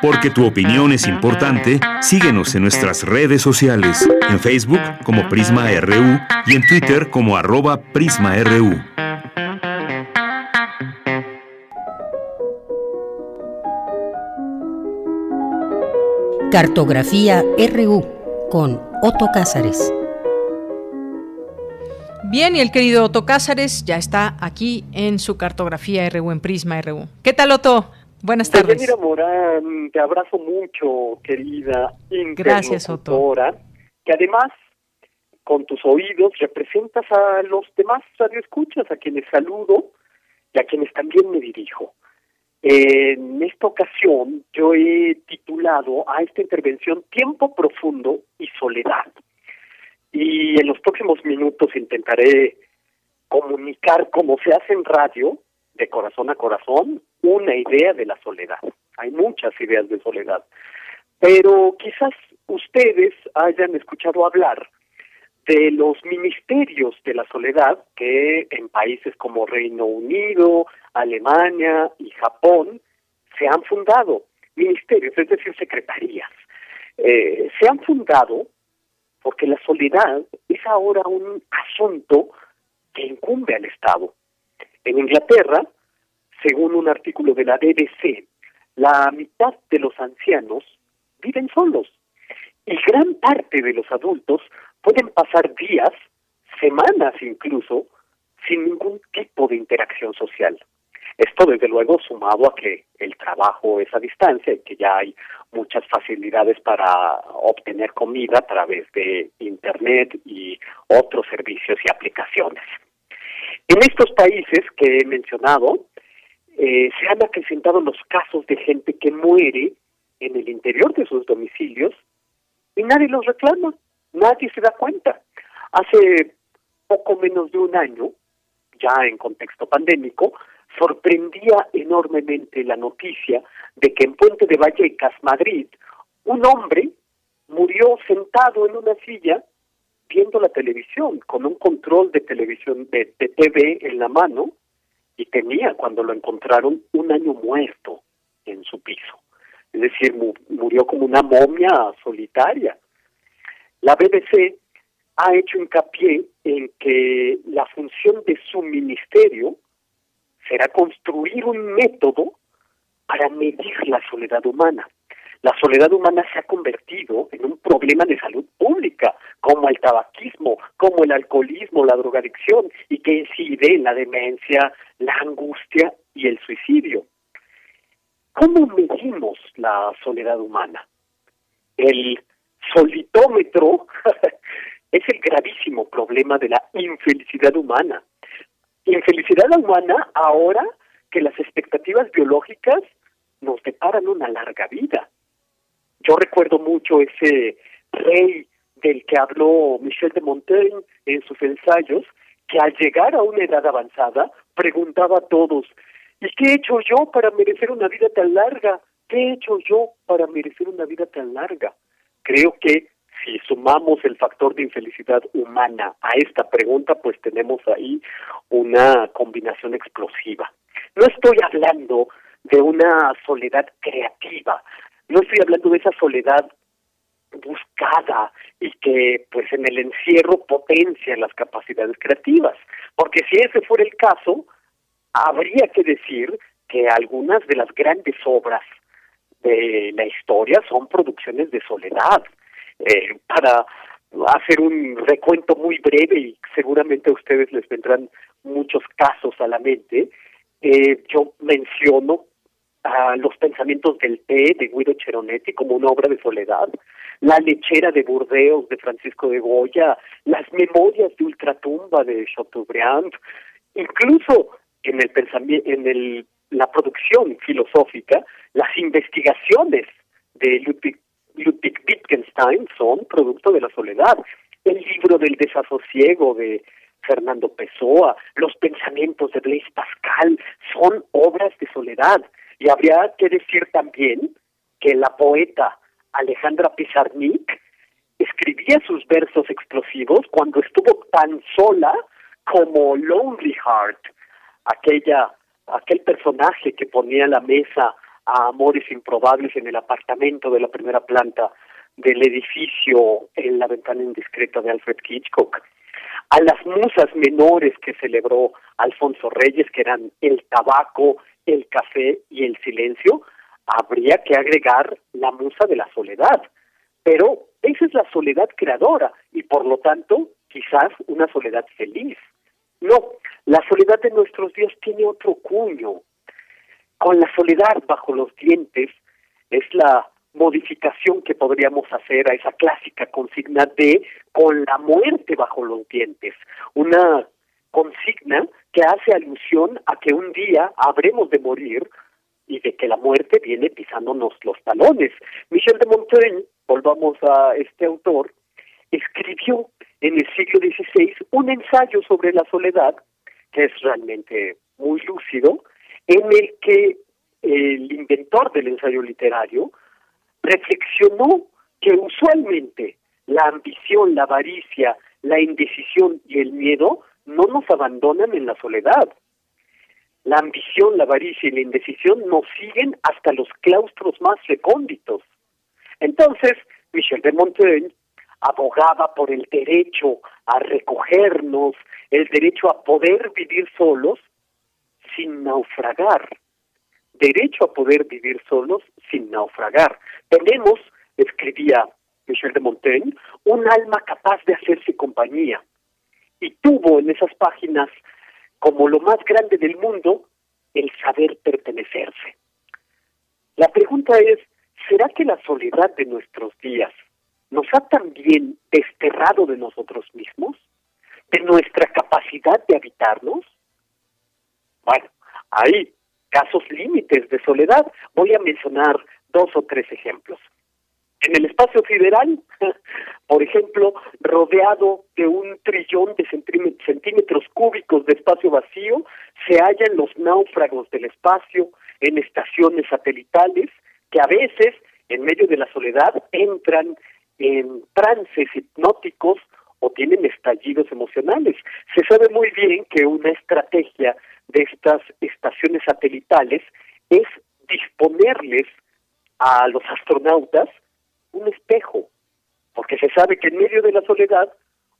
Porque tu opinión es importante, síguenos en nuestras redes sociales, en Facebook como Prisma RU y en Twitter como arroba PrismaRU. Cartografía RU con Otto Cázares. Bien, y el querido Otto Cázares ya está aquí en su cartografía RU en Prisma RU. ¿Qué tal, Otto? Buenas tardes. Mira Morán, te abrazo mucho, querida Gracias, Otto. que además con tus oídos representas a los demás radioescuchas, a quienes saludo y a quienes también me dirijo. En esta ocasión yo he titulado a esta intervención Tiempo Profundo y Soledad. Y en los próximos minutos intentaré comunicar como se hace en radio, de corazón a corazón, una idea de la soledad. Hay muchas ideas de soledad, pero quizás ustedes hayan escuchado hablar de los ministerios de la soledad que en países como Reino Unido, Alemania y Japón se han fundado. Ministerios, es decir, secretarías. Eh, se han fundado porque la soledad es ahora un asunto que incumbe al Estado. En Inglaterra, según un artículo de la BBC, la mitad de los ancianos viven solos y gran parte de los adultos pueden pasar días, semanas incluso, sin ningún tipo de interacción social. Esto, desde luego, sumado a que el trabajo es a distancia y que ya hay muchas facilidades para obtener comida a través de Internet y otros servicios y aplicaciones. En estos países que he mencionado, eh, se han acrecentado los casos de gente que muere en el interior de sus domicilios y nadie los reclama, nadie se da cuenta. Hace poco menos de un año, ya en contexto pandémico, sorprendía enormemente la noticia de que en Puente de Vallecas, Madrid, un hombre murió sentado en una silla viendo la televisión, con un control de televisión de, de TV en la mano, y tenía cuando lo encontraron un año muerto en su piso. Es decir, murió como una momia solitaria. La BBC ha hecho hincapié en que la función de su ministerio será construir un método para medir la soledad humana. La soledad humana se ha convertido en un problema de salud pública, como el tabaquismo, como el alcoholismo, la drogadicción, y que incide en la demencia, la angustia y el suicidio. ¿Cómo medimos la soledad humana? El solitómetro es el gravísimo problema de la infelicidad humana. Infelicidad humana ahora que las expectativas biológicas nos deparan una larga vida. Yo recuerdo mucho ese rey del que habló Michel de Montaigne en sus ensayos, que al llegar a una edad avanzada preguntaba a todos, ¿y qué he hecho yo para merecer una vida tan larga? ¿Qué he hecho yo para merecer una vida tan larga? Creo que si sumamos el factor de infelicidad humana a esta pregunta, pues tenemos ahí una combinación explosiva. No estoy hablando de una soledad creativa, no estoy hablando de esa soledad buscada y que pues en el encierro potencia las capacidades creativas. Porque si ese fuera el caso, habría que decir que algunas de las grandes obras de la historia son producciones de soledad. Eh, para hacer un recuento muy breve y seguramente a ustedes les vendrán muchos casos a la mente, eh, yo menciono a los pensamientos del té de Guido Cheronetti como una obra de soledad, la lechera de Burdeos de Francisco de Goya, las memorias de ultratumba de Chateaubriand, incluso en el pensamiento, en el, la producción filosófica, las investigaciones de Ludwig, Ludwig Wittgenstein son producto de la soledad. El libro del desasosiego de Fernando Pessoa, los pensamientos de Blaise Pascal son obras de soledad. Y habría que decir también que la poeta Alejandra Pizarnik escribía sus versos explosivos cuando estuvo tan sola como Lonely Heart, aquella aquel personaje que ponía la mesa a amores improbables en el apartamento de la primera planta del edificio en la ventana indiscreta de Alfred Hitchcock, a las musas menores que celebró Alfonso Reyes, que eran el tabaco, el café y el silencio, habría que agregar la musa de la soledad. Pero esa es la soledad creadora y por lo tanto quizás una soledad feliz. No, la soledad de nuestros días tiene otro cuño. Con la soledad bajo los dientes es la modificación que podríamos hacer a esa clásica consigna de con la muerte bajo los dientes. Una consigna que hace alusión a que un día habremos de morir y de que la muerte viene pisándonos los talones. Michel de Montaigne, volvamos a este autor, escribió en el siglo XVI un ensayo sobre la soledad, que es realmente muy lúcido, en el que el inventor del ensayo literario reflexionó que usualmente la ambición, la avaricia, la indecisión y el miedo no nos abandonan en la soledad. La ambición, la avaricia y la indecisión nos siguen hasta los claustros más recónditos. Entonces, Michel de Montaigne abogaba por el derecho a recogernos, el derecho a poder vivir solos sin naufragar. Derecho a poder vivir solos sin naufragar. Tenemos, escribía Michel de Montaigne, un alma capaz de hacerse compañía. Y tuvo en esas páginas, como lo más grande del mundo, el saber pertenecerse. La pregunta es, ¿será que la soledad de nuestros días nos ha también desterrado de nosotros mismos, de nuestra capacidad de habitarnos? Bueno, hay casos límites de soledad. Voy a mencionar dos o tres ejemplos. En el espacio federal, por ejemplo, rodeado de un trillón de centímetros cúbicos de espacio vacío, se hallan los náufragos del espacio en estaciones satelitales que a veces, en medio de la soledad, entran en trances hipnóticos o tienen estallidos emocionales. Se sabe muy bien que una estrategia de estas estaciones satelitales es disponerles a los astronautas un espejo, porque se sabe que en medio de la soledad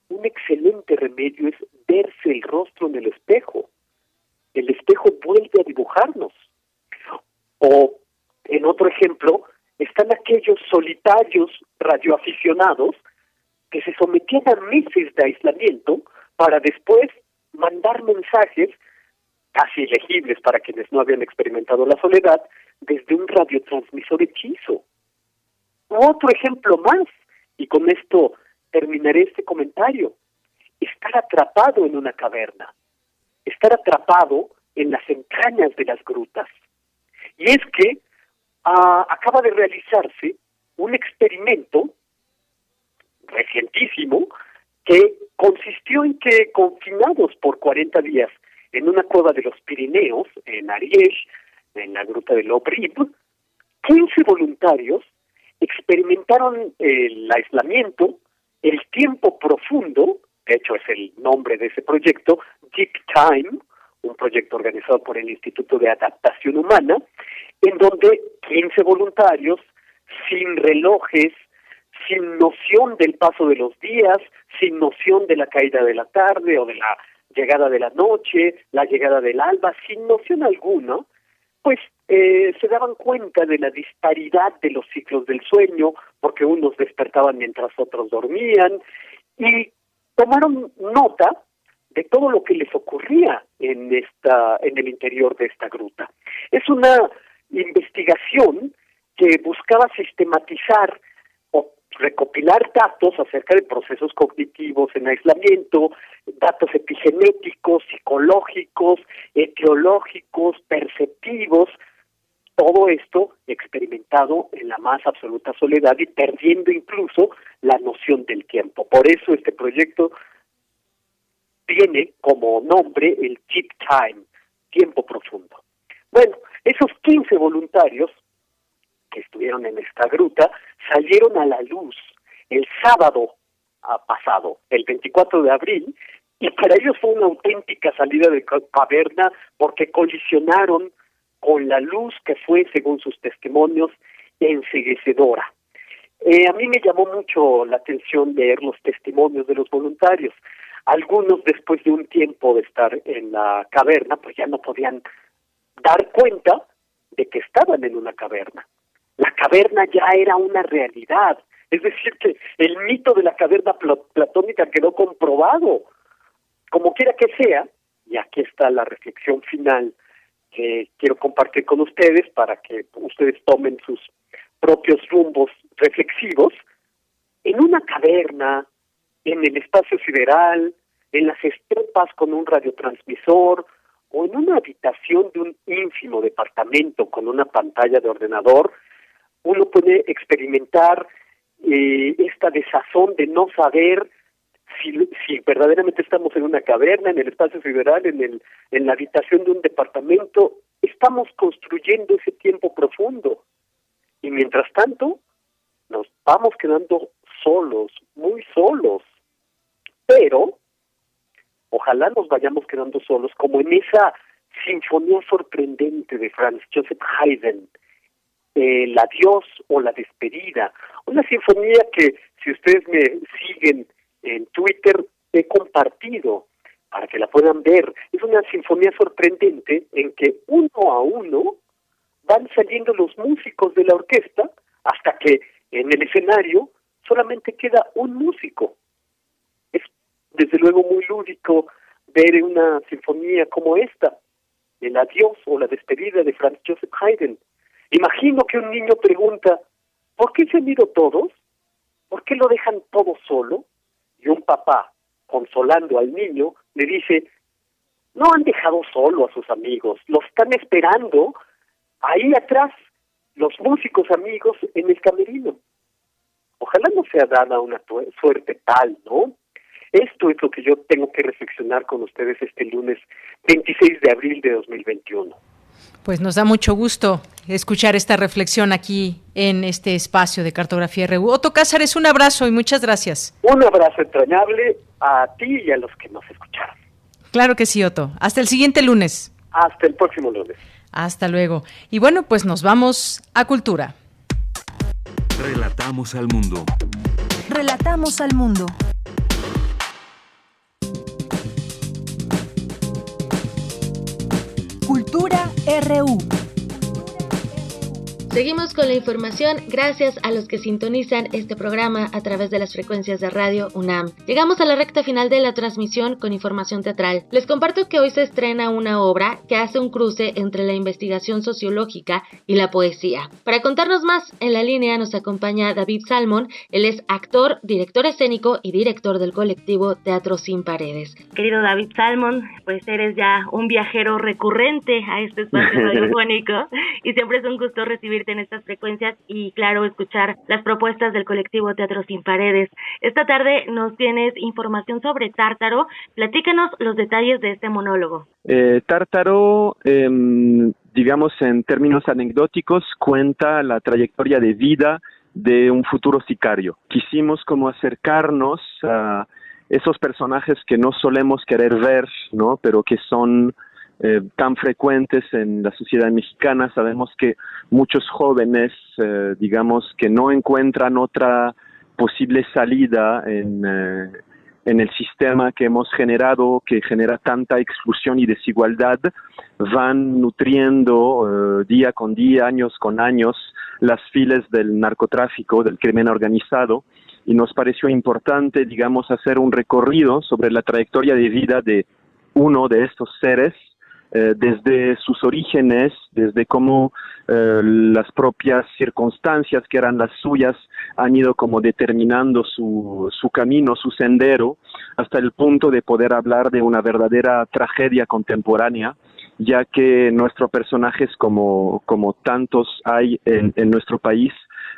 un excelente remedio es verse el rostro en el espejo. El espejo vuelve a dibujarnos. O, en otro ejemplo, están aquellos solitarios radioaficionados que se sometían a meses de aislamiento para después mandar mensajes casi elegibles para quienes no habían experimentado la soledad desde un radiotransmisor hechizo. Otro ejemplo más, y con esto terminaré este comentario, estar atrapado en una caverna, estar atrapado en las entrañas de las grutas. Y es que ah, acaba de realizarse un experimento recientísimo que consistió en que confinados por 40 días en una cueva de los Pirineos, en Ariège, en la gruta de Lobrib, 15 voluntarios experimentaron el aislamiento, el tiempo profundo, de hecho es el nombre de ese proyecto, Deep Time, un proyecto organizado por el Instituto de Adaptación Humana, en donde 15 voluntarios, sin relojes, sin noción del paso de los días, sin noción de la caída de la tarde o de la llegada de la noche, la llegada del alba, sin noción alguna, pues eh, se daban cuenta de la disparidad de los ciclos del sueño, porque unos despertaban mientras otros dormían, y tomaron nota de todo lo que les ocurría en esta en el interior de esta gruta. Es una investigación que buscaba sistematizar o recopilar datos acerca de procesos cognitivos en aislamiento, datos epigenéticos, psicológicos, etiológicos, perceptivos, todo esto experimentado en la más absoluta soledad y perdiendo incluso la noción del tiempo. Por eso este proyecto tiene como nombre el Deep Time, tiempo profundo. Bueno, esos 15 voluntarios que estuvieron en esta gruta salieron a la luz el sábado pasado, el 24 de abril, y para ellos fue una auténtica salida de caverna porque colisionaron con la luz que fue, según sus testimonios, enseguecedora. Eh, a mí me llamó mucho la atención leer los testimonios de los voluntarios. Algunos, después de un tiempo de estar en la caverna, pues ya no podían dar cuenta de que estaban en una caverna. La caverna ya era una realidad. Es decir, que el mito de la caverna platónica quedó comprobado. Como quiera que sea, y aquí está la reflexión final que quiero compartir con ustedes para que ustedes tomen sus propios rumbos reflexivos, en una caverna, en el espacio sideral, en las estepas con un radiotransmisor o en una habitación de un ínfimo departamento con una pantalla de ordenador, uno puede experimentar eh, esta desazón de no saber si, verdaderamente estamos en una caverna, en el espacio sideral, en, el, en la habitación de un departamento, estamos construyendo ese tiempo profundo. Y mientras tanto, nos vamos quedando solos, muy solos. Pero, ojalá nos vayamos quedando solos, como en esa sinfonía sorprendente de Franz Joseph Haydn, el adiós o la despedida. Una sinfonía que, si ustedes me siguen en Twitter he compartido para que la puedan ver. Es una sinfonía sorprendente en que uno a uno van saliendo los músicos de la orquesta hasta que en el escenario solamente queda un músico. Es desde luego muy lúdico ver una sinfonía como esta, el adiós o la despedida de Franz Joseph Haydn. Imagino que un niño pregunta, ¿por qué se han ido todos? ¿Por qué lo dejan todo solo? Y un papá consolando al niño le dice, no han dejado solo a sus amigos, los están esperando ahí atrás, los músicos amigos en el camerino. Ojalá no sea dada una suerte tal, ¿no? Esto es lo que yo tengo que reflexionar con ustedes este lunes 26 de abril de 2021. Pues nos da mucho gusto escuchar esta reflexión aquí en este espacio de Cartografía RU. Otto Cázares, un abrazo y muchas gracias. Un abrazo entrañable a ti y a los que nos escucharon. Claro que sí, Otto. Hasta el siguiente lunes. Hasta el próximo lunes. Hasta luego. Y bueno, pues nos vamos a Cultura. Relatamos al mundo. Relatamos al mundo. RU. Seguimos con la información gracias a los que sintonizan este programa a través de las frecuencias de radio UNAM. Llegamos a la recta final de la transmisión con información teatral. Les comparto que hoy se estrena una obra que hace un cruce entre la investigación sociológica y la poesía. Para contarnos más, en la línea nos acompaña David Salmon. Él es actor, director escénico y director del colectivo Teatro Sin Paredes. Querido David Salmon, pues eres ya un viajero recurrente a este espacio radiofónico y siempre es un gusto recibir en estas frecuencias y, claro, escuchar las propuestas del colectivo Teatro Sin Paredes. Esta tarde nos tienes información sobre Tártaro. Platícanos los detalles de este monólogo. Eh, Tártaro, em, digamos en términos anecdóticos, cuenta la trayectoria de vida de un futuro sicario. Quisimos como acercarnos a esos personajes que no solemos querer ver, ¿no? Pero que son eh, tan frecuentes en la sociedad mexicana. Sabemos que muchos jóvenes, eh, digamos, que no encuentran otra posible salida en, en el sistema que hemos generado, que genera tanta exclusión y desigualdad, van nutriendo día con día, años con años, las filas del narcotráfico, del crimen organizado, y nos pareció importante, digamos, hacer un recorrido sobre la trayectoria de vida de uno de estos seres, eh, desde sus orígenes, desde cómo eh, las propias circunstancias que eran las suyas han ido como determinando su, su camino, su sendero, hasta el punto de poder hablar de una verdadera tragedia contemporánea, ya que nuestros personajes, como, como tantos hay en, en nuestro país,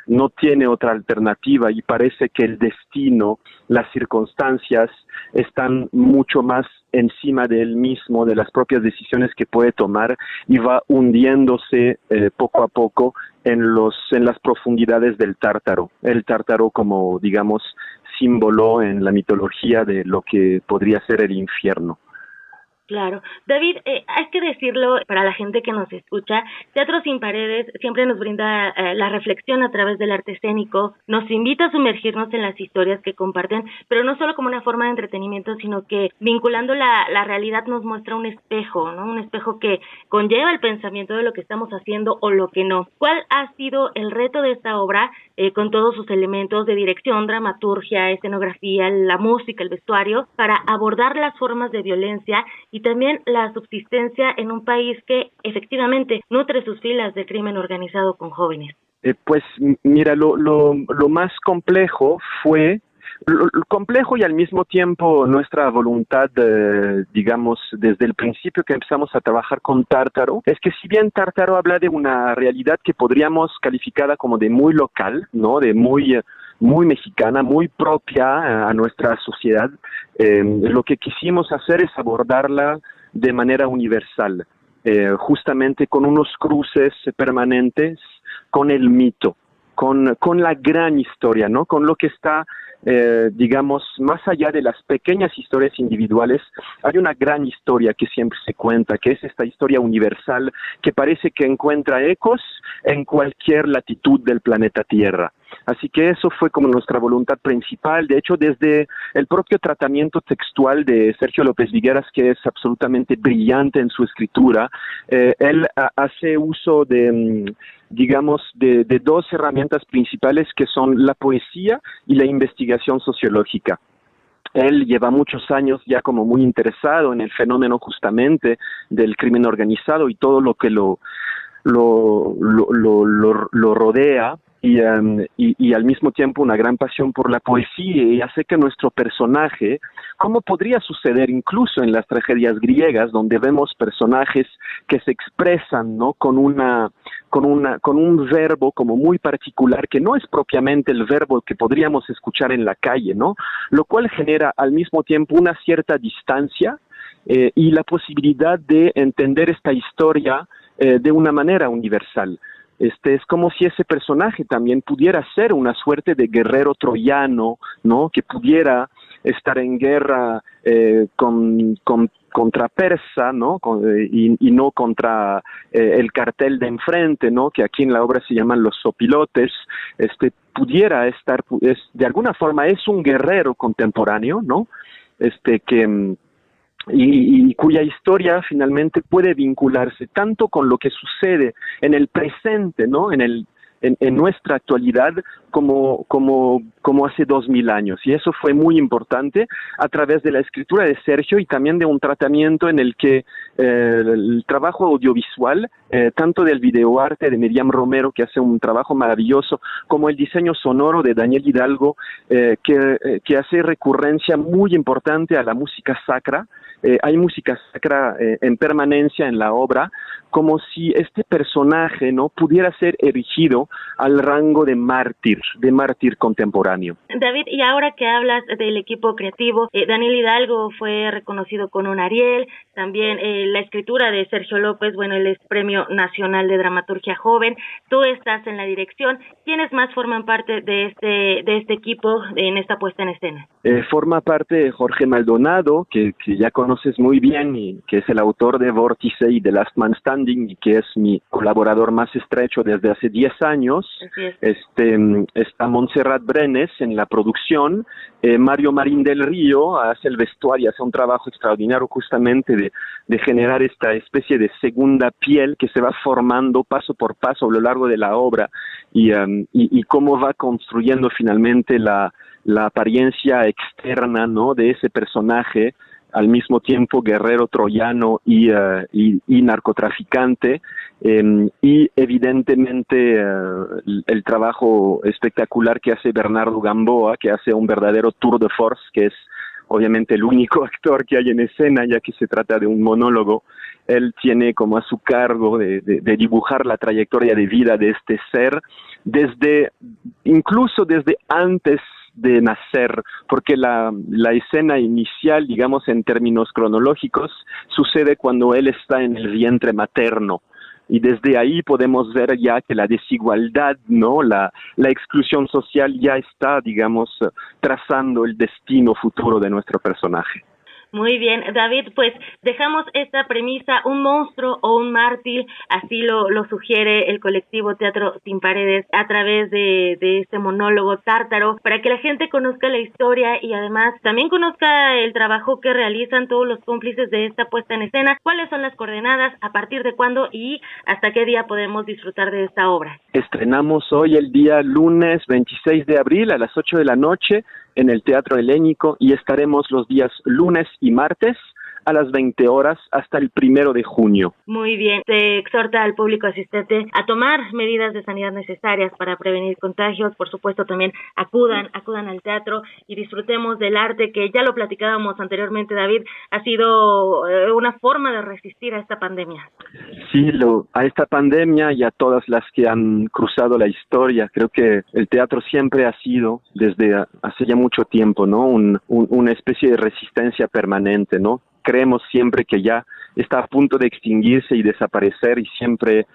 no tiene otra alternativa y parece que el destino, las circunstancias están mucho más encima de él mismo, de las propias decisiones que puede tomar y va hundiéndose eh, poco a poco en los en las profundidades del tártaro. El tártaro como digamos símbolo en la mitología de lo que podría ser el infierno. Claro. David, eh, hay que decirlo para la gente que nos escucha, Teatro Sin Paredes siempre nos brinda eh, la reflexión a través del arte escénico, nos invita a sumergirnos en las historias que comparten, pero no solo como una forma de entretenimiento, sino que vinculando la, la realidad nos muestra un espejo, ¿no? Un espejo que conlleva el pensamiento de lo que estamos haciendo o lo que no. ¿Cuál ha sido el reto de esta obra eh, con todos sus elementos de dirección, dramaturgia, escenografía, la música, el vestuario, para abordar las formas de violencia y también la subsistencia en un país que efectivamente nutre sus filas de crimen organizado con jóvenes. Eh, pues mira, lo, lo, más complejo fue lo, complejo y al mismo tiempo nuestra voluntad, eh, digamos, desde el principio que empezamos a trabajar con Tártaro, es que si bien Tártaro habla de una realidad que podríamos calificar como de muy local, ¿no? De muy muy mexicana, muy propia a nuestra sociedad. Eh, lo que quisimos hacer es abordarla de manera universal, eh, justamente con unos cruces permanentes con el mito, con, con la gran historia, ¿no? Con lo que está eh, digamos, más allá de las pequeñas historias individuales, hay una gran historia que siempre se cuenta, que es esta historia universal que parece que encuentra ecos en cualquier latitud del planeta Tierra. Así que eso fue como nuestra voluntad principal. De hecho, desde el propio tratamiento textual de Sergio López Vigueras, que es absolutamente brillante en su escritura, eh, él hace uso de, mm, digamos, de dos herramientas principales que son la poesía y la investigación sociológica. Él lleva muchos años ya como muy interesado en el fenómeno justamente del crimen organizado y todo lo que lo, lo, lo, lo, lo rodea Y, y, al mismo tiempo una gran pasión por la poesía y hace que nuestro personaje, como podría suceder incluso en las tragedias griegas, donde vemos personajes que se expresan ¿no? con, una, con, una, con un verbo como muy particular, que no es propiamente el verbo que podríamos escuchar en la calle, ¿no? lo cual genera al mismo tiempo una cierta distancia eh, y la posibilidad de entender esta historia eh, de una manera universal. Este es como si ese personaje también pudiera ser una suerte de guerrero troyano, ¿no? Que pudiera estar en guerra eh, con, contra Persa, ¿no? Eh, y, no contra eh, el cartel de enfrente, ¿no? Que aquí en la obra se llaman los sopilotes. Este pudiera estar, es, de alguna forma es un guerrero contemporáneo, ¿no? Este que mm, y, cuya historia finalmente puede vincularse tanto con lo que sucede en el presente, ¿no? En el en, nuestra actualidad como, como, como hace dos mil años. Y eso fue muy importante a través de la escritura de Sergio y también de un tratamiento en el que el trabajo audiovisual, eh, tanto del videoarte de Miriam Romero, que hace un trabajo maravilloso, como el diseño sonoro de Daniel Hidalgo, eh, que, que hace recurrencia muy importante a la música sacra, eh, hay música sacra eh, en permanencia en la obra, como si este personaje no pudiera ser erigido al rango de mártir, de mártir contemporáneo. David, y ahora que hablas del equipo creativo, eh, Daniel Hidalgo fue reconocido con un Ariel, también la escritura de Sergio López, bueno, él es Premio Nacional de Dramaturgia Joven, tú estás en la dirección, ¿quiénes más forman parte de este, de este equipo en esta puesta en escena? Eh, forma parte Jorge Maldonado, que, ya conoces muy bien y que es el autor de Vórtice y The Last Man Standing y que es mi colaborador más estrecho desde hace 10 años. Este, está Montserrat Brenes en la producción. Eh, Mario Marín del Río hace el vestuario, hace un trabajo extraordinario justamente de, de generar esta especie de segunda piel que se va formando paso por paso a lo largo de la obra y, um, y, y cómo va construyendo finalmente la la apariencia externa ¿no? de ese personaje, al mismo tiempo guerrero troyano y, eh, y, narcotraficante, em, y evidentemente eh, el, trabajo espectacular que hace Bernardo Gamboa, que hace un verdadero tour de force, que es obviamente el único actor que hay en escena, ya que se trata de un monólogo. Él tiene como a su cargo de dibujar la trayectoria de vida de este ser, desde, incluso desde antes de nacer, porque la, la escena inicial, digamos en términos cronológicos, sucede cuando él está en el vientre materno y desde ahí podemos ver ya que la desigualdad, ¿no? La, la exclusión social ya está, digamos, trazando el destino futuro de nuestro personaje. Muy bien, David, pues dejamos esta premisa, un monstruo o un mártir, así lo, lo sugiere el colectivo Teatro Sin Paredes a través de, de este monólogo tártaro, para que la gente conozca la historia y además también conozca el trabajo que realizan todos los cómplices de esta puesta en escena, cuáles son las coordenadas, a partir de cuándo y hasta qué día podemos disfrutar de esta obra. Estrenamos hoy el día lunes 26 de abril a las 8 de la noche en el Teatro Helénico y estaremos los días lunes y martes a las 20 horas hasta el primero de junio. Muy bien, se exhorta al público asistente a tomar medidas de sanidad necesarias para prevenir contagios. Por supuesto, también acudan, acudan al teatro y disfrutemos del arte que ya lo platicábamos anteriormente, David, ha sido eh, una forma de resistir a esta pandemia. Sí, lo, a esta pandemia y a todas las que han cruzado la historia. Creo que el teatro siempre ha sido, desde hace ya mucho tiempo, ¿no? una especie de resistencia permanente, ¿no? Creemos siempre que ya está a punto de extinguirse y desaparecer y siempre,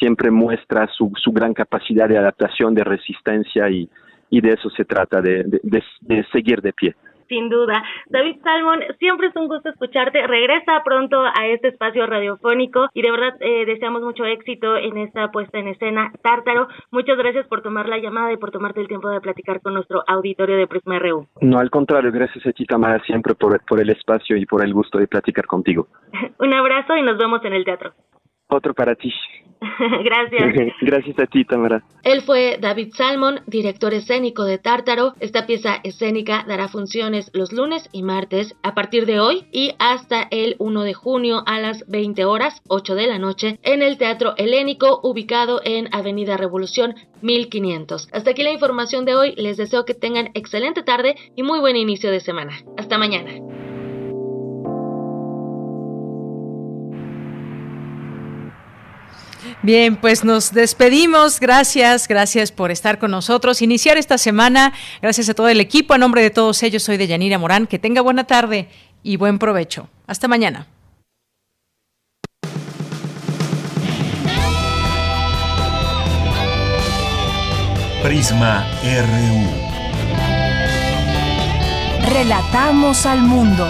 siempre muestra su, su gran capacidad de adaptación, de resistencia y, de eso se trata, de, de seguir de pie sin duda. David Salmon, siempre es un gusto escucharte. Regresa pronto a este espacio radiofónico y de verdad eh, deseamos mucho éxito en esta puesta en escena. Tártaro, muchas gracias por tomar la llamada y por tomarte el tiempo de platicar con nuestro auditorio de Prisma RU. No, al contrario, gracias a ti, Tamara, siempre por, por el espacio y por el gusto de platicar contigo. un abrazo y nos vemos en el teatro. Otro para ti. Gracias. Gracias a ti, Tamara. Él fue David Salmon, director escénico de Tártaro. Esta pieza escénica dará funciones los lunes y martes a partir de hoy y hasta el 1 de junio a las 20 horas, 8 de la noche, en el Teatro Helénico, ubicado en Avenida Revolución 1500. Hasta aquí la información de hoy. Les deseo que tengan excelente tarde y muy buen inicio de semana. Hasta mañana. Bien, pues nos despedimos. Gracias, gracias por estar con nosotros. Iniciar esta semana. Gracias a todo el equipo. A nombre de todos ellos, soy de Yanira Morán. Que tenga buena tarde y buen provecho. Hasta mañana. Prisma RU. Relatamos al mundo.